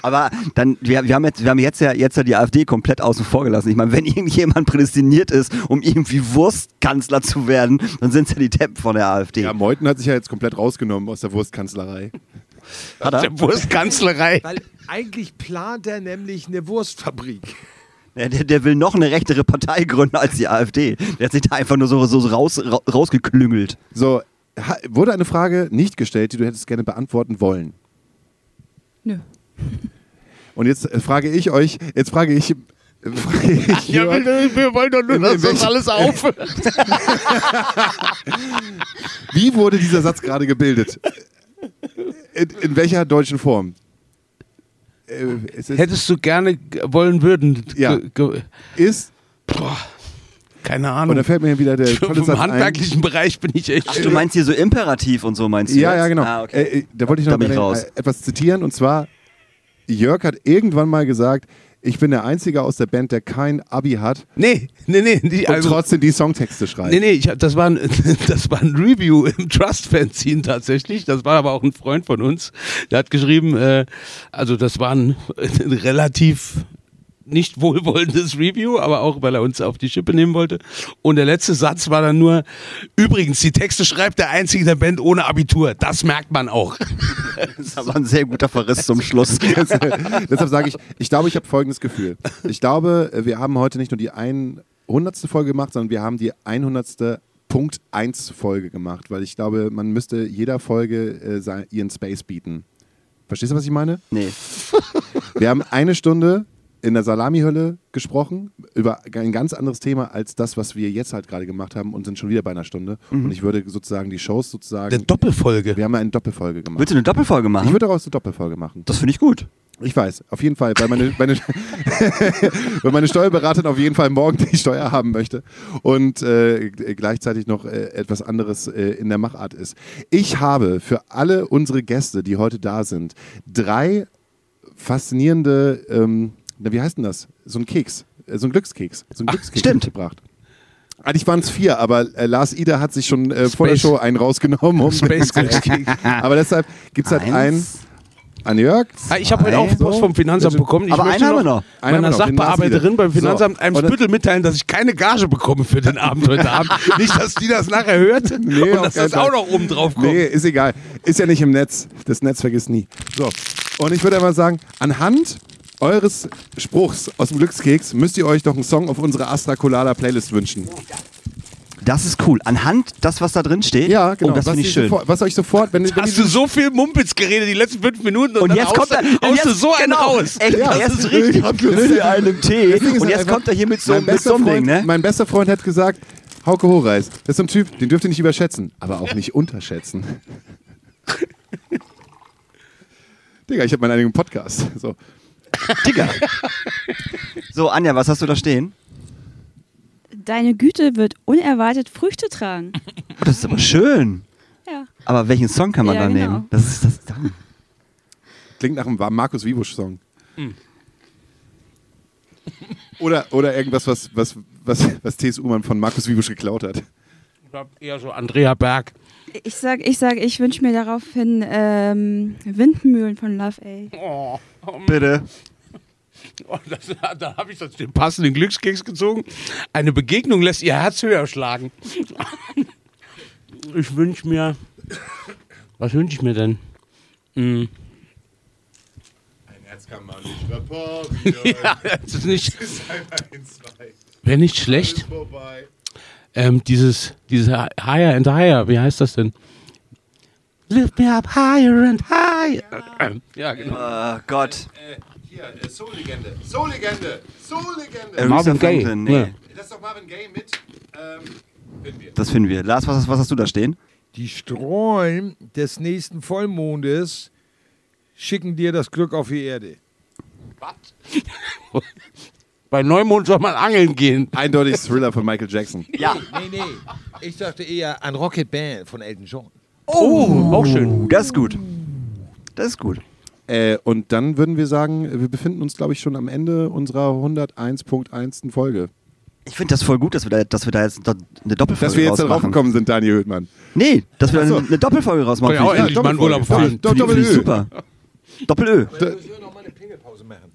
Aber dann, wir, wir, haben jetzt, wir haben jetzt ja, jetzt ja die AfD komplett außen vor gelassen. Ich meine, wenn irgendjemand prädestiniert ist, um irgendwie Wurstkanzler zu werden, dann sind es ja die Deppen von der AfD. Ja, Meuthen hat sich ja jetzt komplett rausgenommen aus der Wurstkanzlerei. Hat er? der Wurstkanzlerei. Weil eigentlich plant er nämlich eine Wurstfabrik. Der, der, will noch eine rechtere Partei gründen als die AfD. Der hat sich da einfach nur so, so raus, ra, rausgeklüngelt. So, wurde eine Frage nicht gestellt, die du hättest gerne beantworten wollen. Nö. Und jetzt äh, frage ich euch, jetzt frage ich, äh, ich Ja, wir, wir wollen doch nur, dass das alles aufhört. wie wurde dieser Satz gerade gebildet? In, in welcher deutschen Form? Äh, es ist, Hättest du gerne wollen würden. Ja. Ist Boah, keine und Ahnung. da fällt mir wieder der tolle Satz ein. handwerklichen Bereich bin ich echt. Ach, du meinst hier so imperativ und so meinst du? Ja, jetzt? ja, genau. Ah, okay. äh, äh, da wollte ich Da noch bin ich gerne, raus. äh, etwas zitieren und zwar, Jörg hat irgendwann mal gesagt, ich bin der Einzige aus der Band, der kein Abi hat Nee, nee, nee. Die, und also, trotzdem die Songtexte schreibt. Nee, nee, ich, das, war ein, das war ein Review im Trust-Fanzine tatsächlich. Das war aber auch ein Freund von uns. Der hat geschrieben, äh, also das war ein relativ nicht wohlwollendes Review, aber auch, weil er uns auf die Schippe nehmen wollte. Und der letzte Satz war dann nur, übrigens, die Texte schreibt der Einzige der Band ohne Abitur. Das merkt man auch. Das war ein sehr guter Verriss zum Schluss. Deshalb sage ich, ich glaube, ich habe folgendes Gefühl. Ich glaube, wir haben heute nicht nur die 100. Folge gemacht, sondern wir haben die 100. Punkt 1 Folge gemacht, weil ich glaube, man müsste jeder Folge äh, ihren Space bieten. Verstehst du, was ich meine? Nee. Wir haben eine Stunde in der Salamihölle gesprochen über ein ganz anderes Thema als das, was wir jetzt halt gerade gemacht haben und sind schon wieder bei einer Stunde. Und ich würde sozusagen die Shows sozusagen. Eine Doppelfolge. wir haben ja eine Doppelfolge gemacht. Willst du eine Doppelfolge Ich machen? würde daraus eine Doppelfolge machen. Das finde ich gut. Ich weiß, auf jeden Fall, weil meine, meine, weil meine Steuerberaterin auf jeden Fall morgen die Steuer haben möchte und äh, gleichzeitig noch äh, etwas anderes äh, in der Machart ist. Ich habe für alle unsere Gäste, die heute da sind, drei faszinierende, ähm, na, wie heißt denn das? So ein Keks, äh, so ein Glückskeks, so ein Glückskeks stimmt. mitgebracht. Eigentlich waren es vier, aber äh, Lars Ida hat sich schon äh, vor der Show einen rausgenommen. Um Space Glückskeks. aber deshalb gibt es halt einen an Jörg. Ah, Ich habe heute auch Post vom Finanzamt bekommen. Ich Aber einen haben wir noch. Einen meiner Sachbearbeiterin beim So. Finanzamt einem Spüttel mitteilen, dass ich keine Gage bekomme für den Abend heute Abend. Nicht, dass die das nachher hört Nee, und dass das auch Fall. noch oben drauf kommt. Nee, ist egal. Ist ja nicht im Netz. Das Netz vergisst nie. So. Und ich würde einmal sagen, anhand eures Spruchs aus dem Glückskeks müsst ihr euch doch einen Song auf unsere Astra Colada Playlist wünschen. Das ist cool. Anhand das, was da drin steht. Ja, genau. Oh, das was, finde ich schön. Sofort, was euch sofort, wenn, wenn Hast du so viel Mumpitz geredet die letzten fünf Minuten und, Und jetzt haust, kommt er, haust du so einen genau, raus. Echt, Ja, das ist richtig mit einem Tee. Und jetzt kommt er hier mit so einem Freund, Ding, ne? Mein bester Freund hat gesagt, Hauke Horeis, das ist so ein Typ, den dürft ihr nicht überschätzen, aber auch nicht unterschätzen. Digga, ich habe meinen eigenen Podcast. So. Digga. So, Anja, was hast du da stehen? Deine Güte wird unerwartet Früchte tragen. Oh, das ist aber schön. Ja. Aber welchen Song kann man Ja, da genau. nehmen? Das ist das. Klingt nach einem Markus Wiebusch-Song. Oder, oder irgendwas, was, was, was, was T.S. Ullmann von Markus Wiebusch geklaut hat. Ich glaub, eher so Andrea Berg. Ich sag, ich sag, ich wünsche mir daraufhin ähm, Windmühlen von Love A. Oh, Bitte. oh, das, da habe ich das, den passenden Glückskeks gezogen. Eine Begegnung lässt ihr Herz höher schlagen. Ich wünsche mir. Was wünsche ich mir denn? Hm. Ein Herz kann man nicht reparieren. Ja, das ist nicht. Wäre nicht schlecht. Ähm, dieses, dieses Higher and Higher, wie heißt das denn? Lift me up higher and higher. Ja, genau. Oh Gott. Hier, äh, Soul-Legende. Soul-Legende. Soul-Legende. Aretha Marvin Gaye. Nee. Ja. Das ist doch Marvin Gaye mit. Ähm, finden wir. Das finden wir. Lars, was, was hast du da stehen? Die Strahlen des nächsten Vollmondes schicken dir das Glück auf die Erde. Bei Neumond soll man angeln gehen. Eindeutig Thriller von Michael Jackson. Ja. Nee, nee. Ich dachte eher an Rocket Band von Elton John. Oh, auch schön. Das ist gut. Das ist gut. Äh, und dann würden wir sagen, wir befinden uns, glaube ich, schon am Ende unserer 101.1. Folge. Ich finde das voll gut, dass wir da, dass wir da jetzt eine Doppelfolge Dass wir jetzt darauf rausmachen. gekommen sind, Daniel Hüttmann. Nee, dass wir so. eine, Doppelfolge rausmachen. Kann ja auch ich- endlich mal Urlaub fahren. Ich- Doppel-Ö. ich super. Doppel-Ö. Wir noch mal eine Pingelpause machen.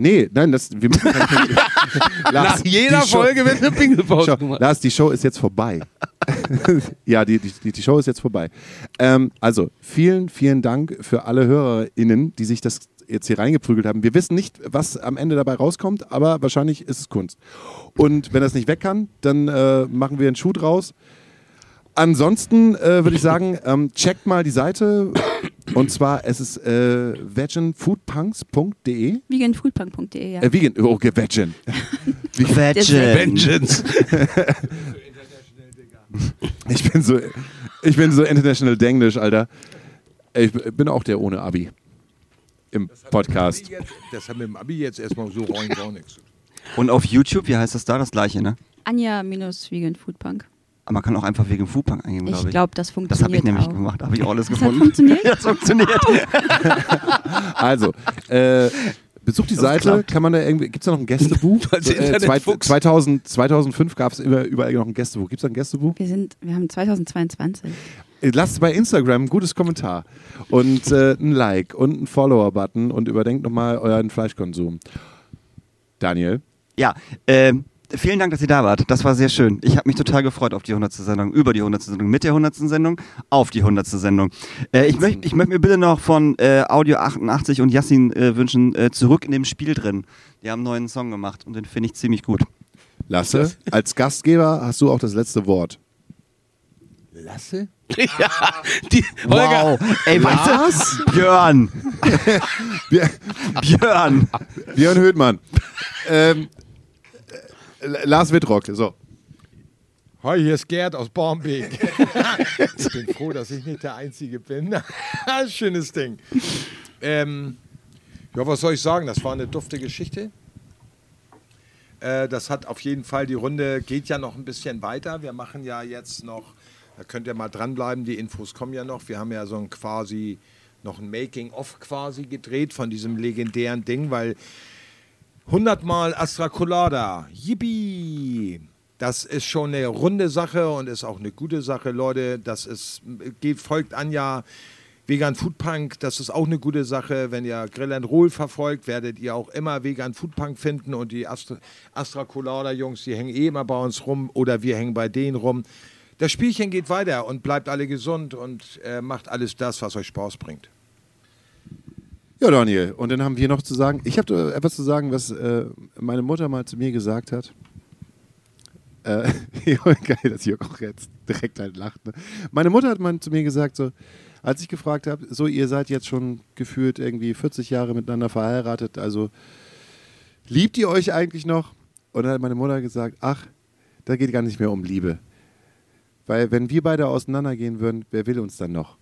Nee, nein, das, wir müssen keine Lars, Nach jeder Show- Folge wird eine Pingelpause gemacht. Lars, die Show ist jetzt vorbei. ja, die, die, die Show ist jetzt vorbei. Ähm, also, vielen, vielen Dank für alle HörerInnen, die sich das jetzt hier reingeprügelt haben. Wir wissen nicht, was am Ende dabei rauskommt, aber wahrscheinlich ist es Kunst. Und wenn das nicht weg kann, dann äh, machen wir einen Schuh draus. Ansonsten äh, würde ich sagen, ähm, checkt mal die Seite. Und zwar, es ist äh, veganfoodpunks.de. Veganfoodpunk.de, ja. Äh, vegan, oh, okay, vegan. Vegan. Vengeance. Ich bin so, ich bin so international denglisch, Alter. Ich bin auch der ohne Abi im Podcast. Das hat mit dem Abi jetzt erstmal so rein gar nichts. Und auf YouTube, wie heißt das da? Das gleiche, ne? Anja-Vegan-Foodpunk. Aber man kann auch einfach wegen Foodpunk eingeben, Ich glaube ich. glaube, das das funktioniert habe ich nämlich auch. gemacht, habe ich auch alles Das hat gefunden. funktioniert? das funktioniert. Also, äh, besucht die Seite. klappt. Kann man da irgendwie, gibt es da noch ein Gästebuch? So, äh, zwei, Internetfuchs. 2000, 2005 gab es immer überall noch ein Gästebuch. Gibt es da ein Gästebuch? Wir, sind, wir haben 2022. Äh, Lasst bei Instagram ein gutes Kommentar und äh, ein Like und einen Follower-Button und überdenkt nochmal euren Fleischkonsum. Daniel, Ja, ähm, vielen Dank, dass ihr da wart. Das war sehr schön. Ich habe mich total gefreut auf die 100. Sendung, über die 100. Sendung, mit der 100. Sendung, auf die 100. Sendung. Äh, ich möchte ich möcht mir bitte noch von äh, Audio 88 und Yassin äh, wünschen, äh, zurück in dem Spiel drin. Die haben einen neuen Song gemacht und den finde ich ziemlich gut. Lasse, als Gastgeber hast du auch das letzte Wort. Lasse? ja, die, Holger, Wow. Ey, weißt du? Björn. Björn. Björn Höhtmann. ähm, äh, Lars Wittrock, so. Hi, hier ist Gerd aus Barmbek. ich bin froh, dass ich nicht der Einzige bin. Schönes Ding. Ähm, ja, was soll ich sagen? Das war eine dufte Geschichte. Äh, das hat auf jeden Fall, die Runde geht ja noch ein bisschen weiter. Wir machen ja jetzt noch, da könnt ihr mal dranbleiben, die Infos kommen ja noch. Wir haben ja so ein quasi, noch ein Making-of quasi gedreht von diesem legendären Ding, weil 100 Mal Astra Colada. Yippie! Das ist schon eine runde Sache und ist auch eine gute Sache, Leute. Das ist, folgt Anja Vegan Food Punk. Das ist auch eine gute Sache. Wenn ihr Grill and Roll verfolgt, werdet ihr auch immer Vegan Food Punk finden. Und die Astra, Astra Colada Jungs, die hängen eh immer bei uns rum oder wir hängen bei denen rum. Das Spielchen geht weiter und bleibt alle gesund und äh, macht alles das, was euch Spaß bringt. Ja, Daniel, und dann haben wir noch zu sagen, ich habe etwas zu sagen, was äh, meine Mutter mal zu mir gesagt hat. Äh, geil, dass Jörg auch jetzt direkt halt lacht. Ne? Meine Mutter hat mal zu mir gesagt, so, als ich gefragt habe, so, ihr seid jetzt schon gefühlt irgendwie 40 Jahre miteinander verheiratet, also liebt ihr euch eigentlich noch? Und dann hat meine Mutter gesagt, ach, da geht gar nicht mehr um Liebe. Weil wenn wir beide auseinandergehen würden, wer will uns dann noch?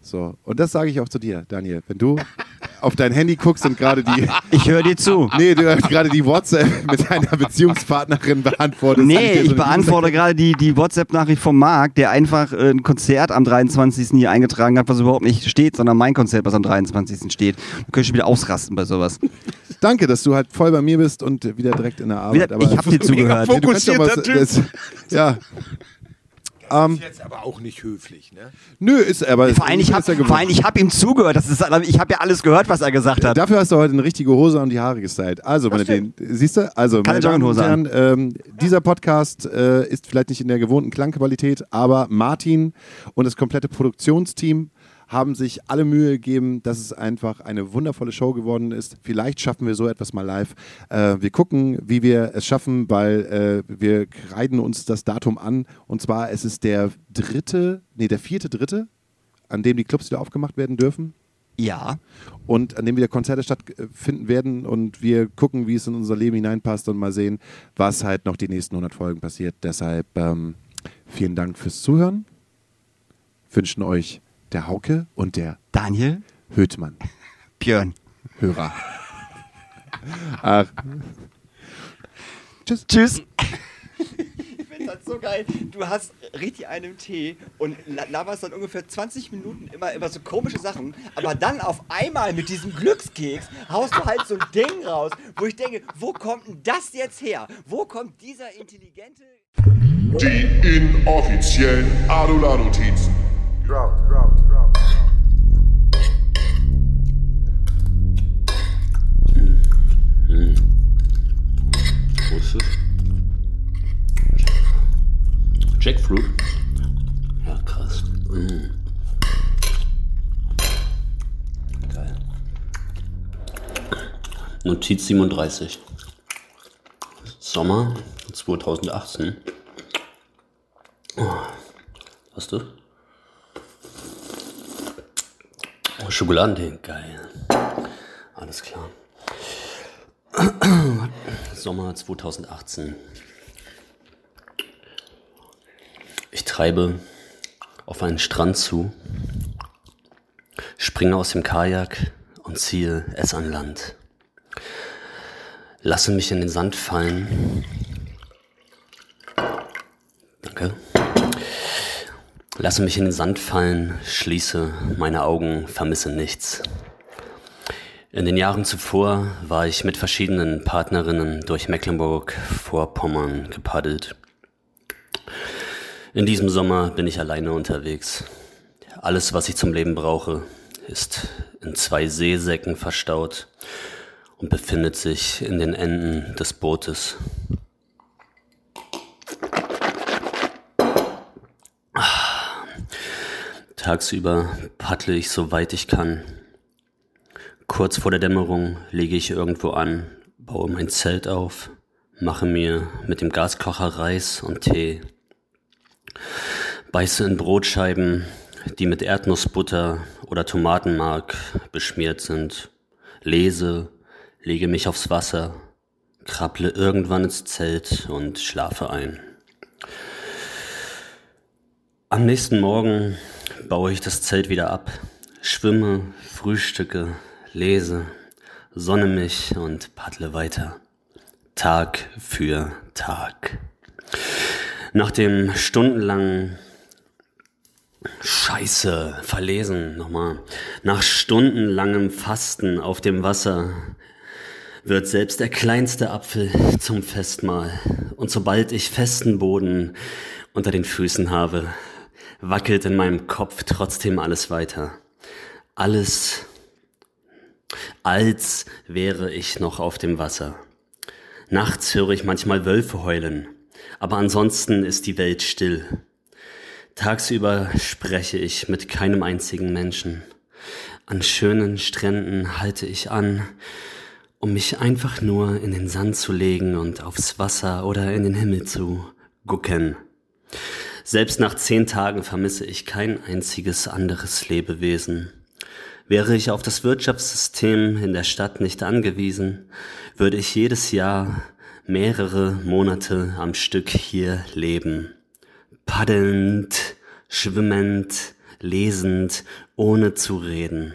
So, und das sage ich auch zu dir, Daniel. Wenn du auf dein Handy guckst und gerade die, Ich höre dir zu. nee, du hast gerade die WhatsApp mit deiner Beziehungspartnerin beantwortet. Nee, ich beantworte gerade die, die WhatsApp-Nachricht vom Marc, der einfach ein Konzert am 23. hier eingetragen hat, was überhaupt nicht steht, sondern mein Konzert, was am 23. steht. Du könntest schon wieder ausrasten bei sowas. Danke, dass du halt voll bei mir bist und wieder direkt in der Arbeit. Wieder, ich habe dir zugehört. Nee, du kannst doch was, das, ja. Ähm, Ist jetzt aber auch nicht höflich, ne? nö, ist aber. Vor allem, ich ist habe hab ihm zugehört. Das ist, ich habe ja alles gehört, was er gesagt hat. Dafür hast du heute eine richtige Hose und die Haare gestylt. Also, meine den, siehst du? Also, Keine meine Damen und Jogginghose Herren, ähm, dieser Podcast äh, ist vielleicht nicht in der gewohnten Klangqualität, aber Martin und das komplette Produktionsteam haben sich alle Mühe gegeben, dass es einfach eine wundervolle Show geworden ist. Vielleicht schaffen wir so etwas mal live. Äh, wir gucken, wie wir es schaffen, weil äh, wir kreiden uns das Datum an. Und zwar, es ist der dritte, nee, der vierte dritte, an dem die Clubs wieder aufgemacht werden dürfen Ja. und an dem wieder Konzerte stattfinden werden und wir gucken, wie es in unser Leben hineinpasst und mal sehen, was halt noch die nächsten 100 Folgen passiert. Deshalb ähm, vielen Dank fürs Zuhören. Wünschen euch der Hauke und der Daniel, Höhtmann Björn. Hörer. Ach. Tschüss. Tschüss. Ich finde das so geil. Du hast richtig einen Tee und la- laberst dann ungefähr 20 Minuten immer über so komische Sachen, aber dann auf einmal mit diesem Glückskeks haust du halt so ein Ding raus, wo ich denke, wo kommt denn das jetzt her? Wo kommt dieser intelligente... Die inoffiziellen Adula-Notizen. Wo ist es? Jackfruit? Ja, krass. Mm. Geil. Notiz 37. Sommer 2018. Oh, hast du? Oh, Schokoladentee, geil. Alles klar. Sommer 2018. Ich treibe auf einen Strand zu, springe aus dem Kajak und ziehe es an Land. Lasse mich in den Sand fallen. Danke. Lasse mich in den Sand fallen, schließe meine Augen, vermisse nichts. In den Jahren zuvor war ich mit verschiedenen Partnerinnen durch Mecklenburg-Vorpommern gepaddelt. In diesem Sommer bin ich alleine unterwegs. Alles, was ich zum Leben brauche, ist in zwei Seesäcken verstaut und befindet sich in den Enden des Bootes. Tagsüber paddle ich so weit ich kann. Kurz vor der Dämmerung lege ich irgendwo an, baue mein Zelt auf, mache mir mit dem Gaskocher Reis und Tee, beiße in Brotscheiben, die mit Erdnussbutter oder Tomatenmark beschmiert sind, lese, lege mich aufs Wasser, krabble irgendwann ins Zelt und schlafe ein. Am nächsten Morgen baue ich das Zelt wieder ab, schwimme, frühstücke, lese, sonne mich und paddle weiter. Tag für Tag. Nach dem stundenlangen Scheiße, verlesen, nochmal. Nach stundenlangem Fasten auf dem Wasser wird selbst der kleinste Apfel zum Festmahl. Und sobald ich festen Boden unter den Füßen habe, wackelt in meinem Kopf trotzdem alles weiter. Alles, als wäre ich noch auf dem Wasser. Nachts höre ich manchmal Wölfe heulen, aber ansonsten ist die Welt still. Tagsüber spreche ich mit keinem einzigen Menschen. An schönen Stränden halte ich an, um mich einfach nur in den Sand zu legen und aufs Wasser oder in den Himmel zu gucken. Selbst nach zehn Tagen vermisse ich kein einziges anderes Lebewesen. Wäre ich auf das Wirtschaftssystem in der Stadt nicht angewiesen, würde ich jedes Jahr mehrere Monate am Stück hier leben. Paddelnd, schwimmend, lesend, ohne zu reden.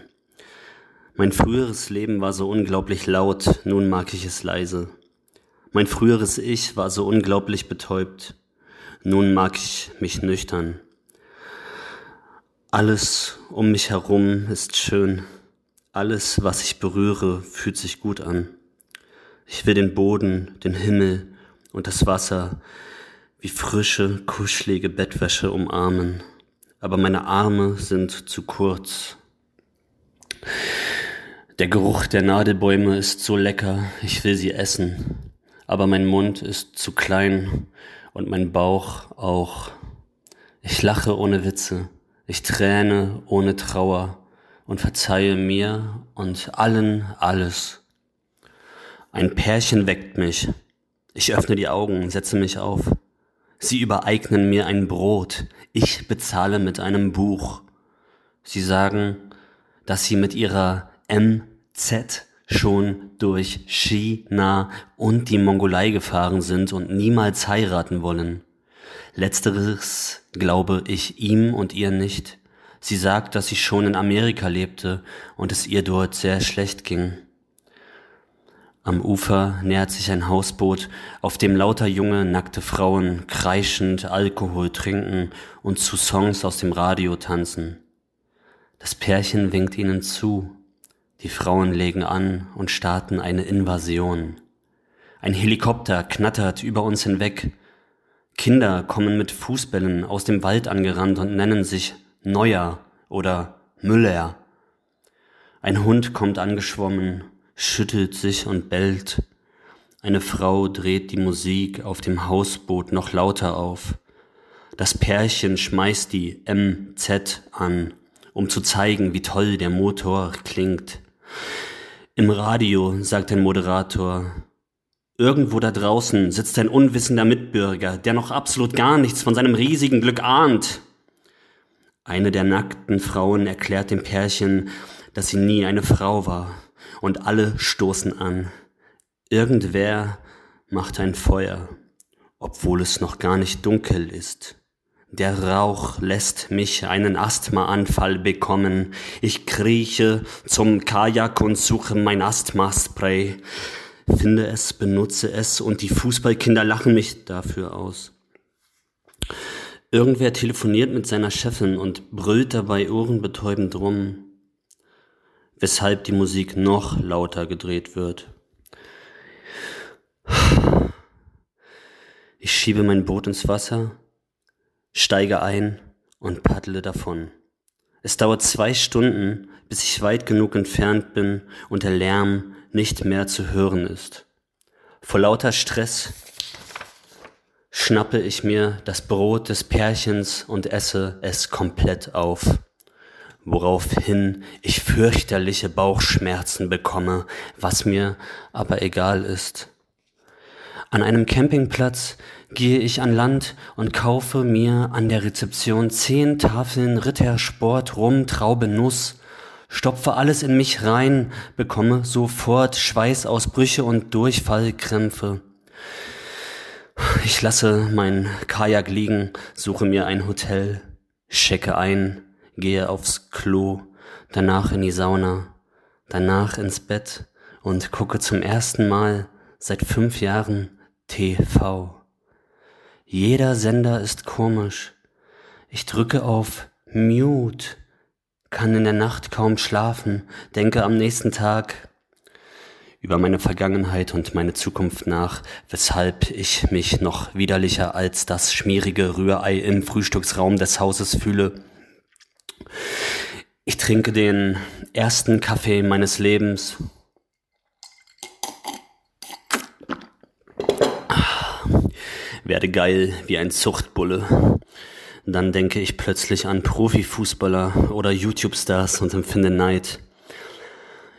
Mein früheres Leben war so unglaublich laut, nun mag ich es leise. Mein früheres Ich war so unglaublich betäubt, nun mag ich mich nüchtern. Alles um mich herum ist schön. Alles, was ich berühre, fühlt sich gut an. Ich will den Boden, den Himmel und das Wasser wie frische, kuschelige Bettwäsche umarmen. Aber meine Arme sind zu kurz. Der Geruch der Nadelbäume ist so lecker, ich will sie essen. Aber mein Mund ist zu klein und mein Bauch auch. Ich lache ohne Witze, ich träne ohne Trauer und verzeihe mir und allen alles. Ein Pärchen weckt mich. Ich öffne die Augen, setze mich auf. Sie übereignen mir ein Brot. Ich bezahle mit einem Buch. Sie sagen, dass sie mit ihrer MZ schon durch China und die Mongolei gefahren sind und niemals heiraten wollen. Letzteres glaube ich ihm und ihr nicht. Sie sagt, dass sie schon in Amerika lebte und es ihr dort sehr schlecht ging. Am Ufer nähert sich ein Hausboot, auf dem lauter junge, nackte Frauen kreischend Alkohol trinken und zu Songs aus dem Radio tanzen. Das Pärchen winkt ihnen zu. Die Frauen legen an und starten eine Invasion. Ein Helikopter knattert über uns hinweg. Kinder kommen mit Fußbällen aus dem Wald angerannt und nennen sich Neuer oder Müller. Ein Hund kommt angeschwommen schüttelt sich und bellt. Eine Frau dreht die Musik auf dem Hausboot noch lauter auf. Das Pärchen schmeißt die MZ an, um zu zeigen, wie toll der Motor klingt. Im Radio sagt ein Moderator, irgendwo da draußen sitzt ein unwissender Mitbürger, der noch absolut gar nichts von seinem riesigen Glück ahnt. Eine der nackten Frauen erklärt dem Pärchen, dass sie nie eine Frau war, und alle stoßen an. Irgendwer macht ein Feuer, obwohl es noch gar nicht dunkel ist. Der Rauch lässt mich einen Asthmaanfall bekommen. Ich krieche zum Kajak und suche mein Asthmaspray. Finde es, benutze es und die Fußballkinder lachen mich dafür aus. Irgendwer telefoniert mit seiner Chefin und brüllt dabei ohrenbetäubend rum, weshalb die Musik noch lauter gedreht wird. Ich schiebe mein Boot ins Wasser, steige ein und paddle davon. Es dauert zwei Stunden, bis ich weit genug entfernt bin und der Lärm nicht mehr zu hören ist. Vor lauter Stress schnappe ich mir das Brot des Pärchens und esse es komplett auf, woraufhin ich fürchterliche Bauchschmerzen bekomme, was mir aber egal ist. An einem Campingplatz gehe ich an Land und kaufe mir an der Rezeption zehn Tafeln Rittersport, Rum, Traube, Nuss, stopfe alles in mich rein, bekomme sofort Schweißausbrüche und Durchfallkrämpfe. Ich lasse mein Kajak liegen, suche mir ein Hotel, checke ein, gehe aufs Klo, danach in die Sauna, danach ins Bett und gucke zum ersten Mal seit fünf Jahren TV. Jeder Sender ist komisch. Ich drücke auf Mute, kann in der Nacht kaum schlafen, denke am nächsten Tag über meine Vergangenheit und meine Zukunft nach, weshalb ich mich noch widerlicher als das schmierige Rührei im Frühstücksraum des Hauses fühle. Ich trinke den ersten Kaffee meines Lebens. Werde geil wie ein Zuchtbulle. Dann denke ich plötzlich an Profifußballer oder YouTube-Stars und empfinde Neid.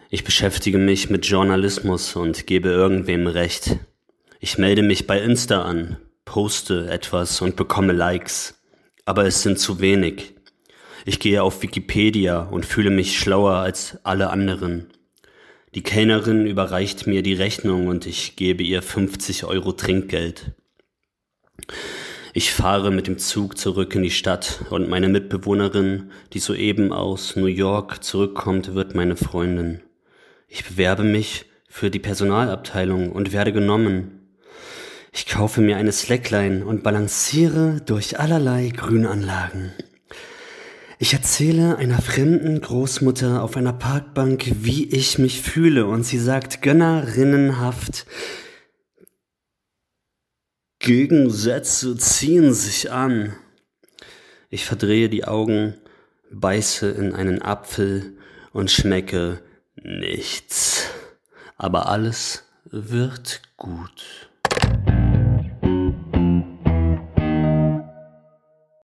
Ich beschäftige mich mit Journalismus und gebe irgendwem recht. Ich melde mich bei Insta an, poste etwas und bekomme Likes. Aber es sind zu wenig. Ich gehe auf Wikipedia und fühle mich schlauer als alle anderen. Die Kellnerin überreicht mir die Rechnung und ich gebe ihr 50 Euro Trinkgeld. Ich fahre mit dem Zug zurück in die Stadt und meine Mitbewohnerin, die soeben aus New York zurückkommt, wird meine Freundin. Ich bewerbe mich für die Personalabteilung und werde genommen. Ich kaufe mir eine Slackline und balanciere durch allerlei Grünanlagen. Ich erzähle einer fremden Großmutter auf einer Parkbank, wie ich mich fühle, und sie sagt gönnerinnenhaft, Gegensätze ziehen sich an. Ich verdrehe die Augen, beiße in einen Apfel und schmecke nichts. Aber alles wird gut.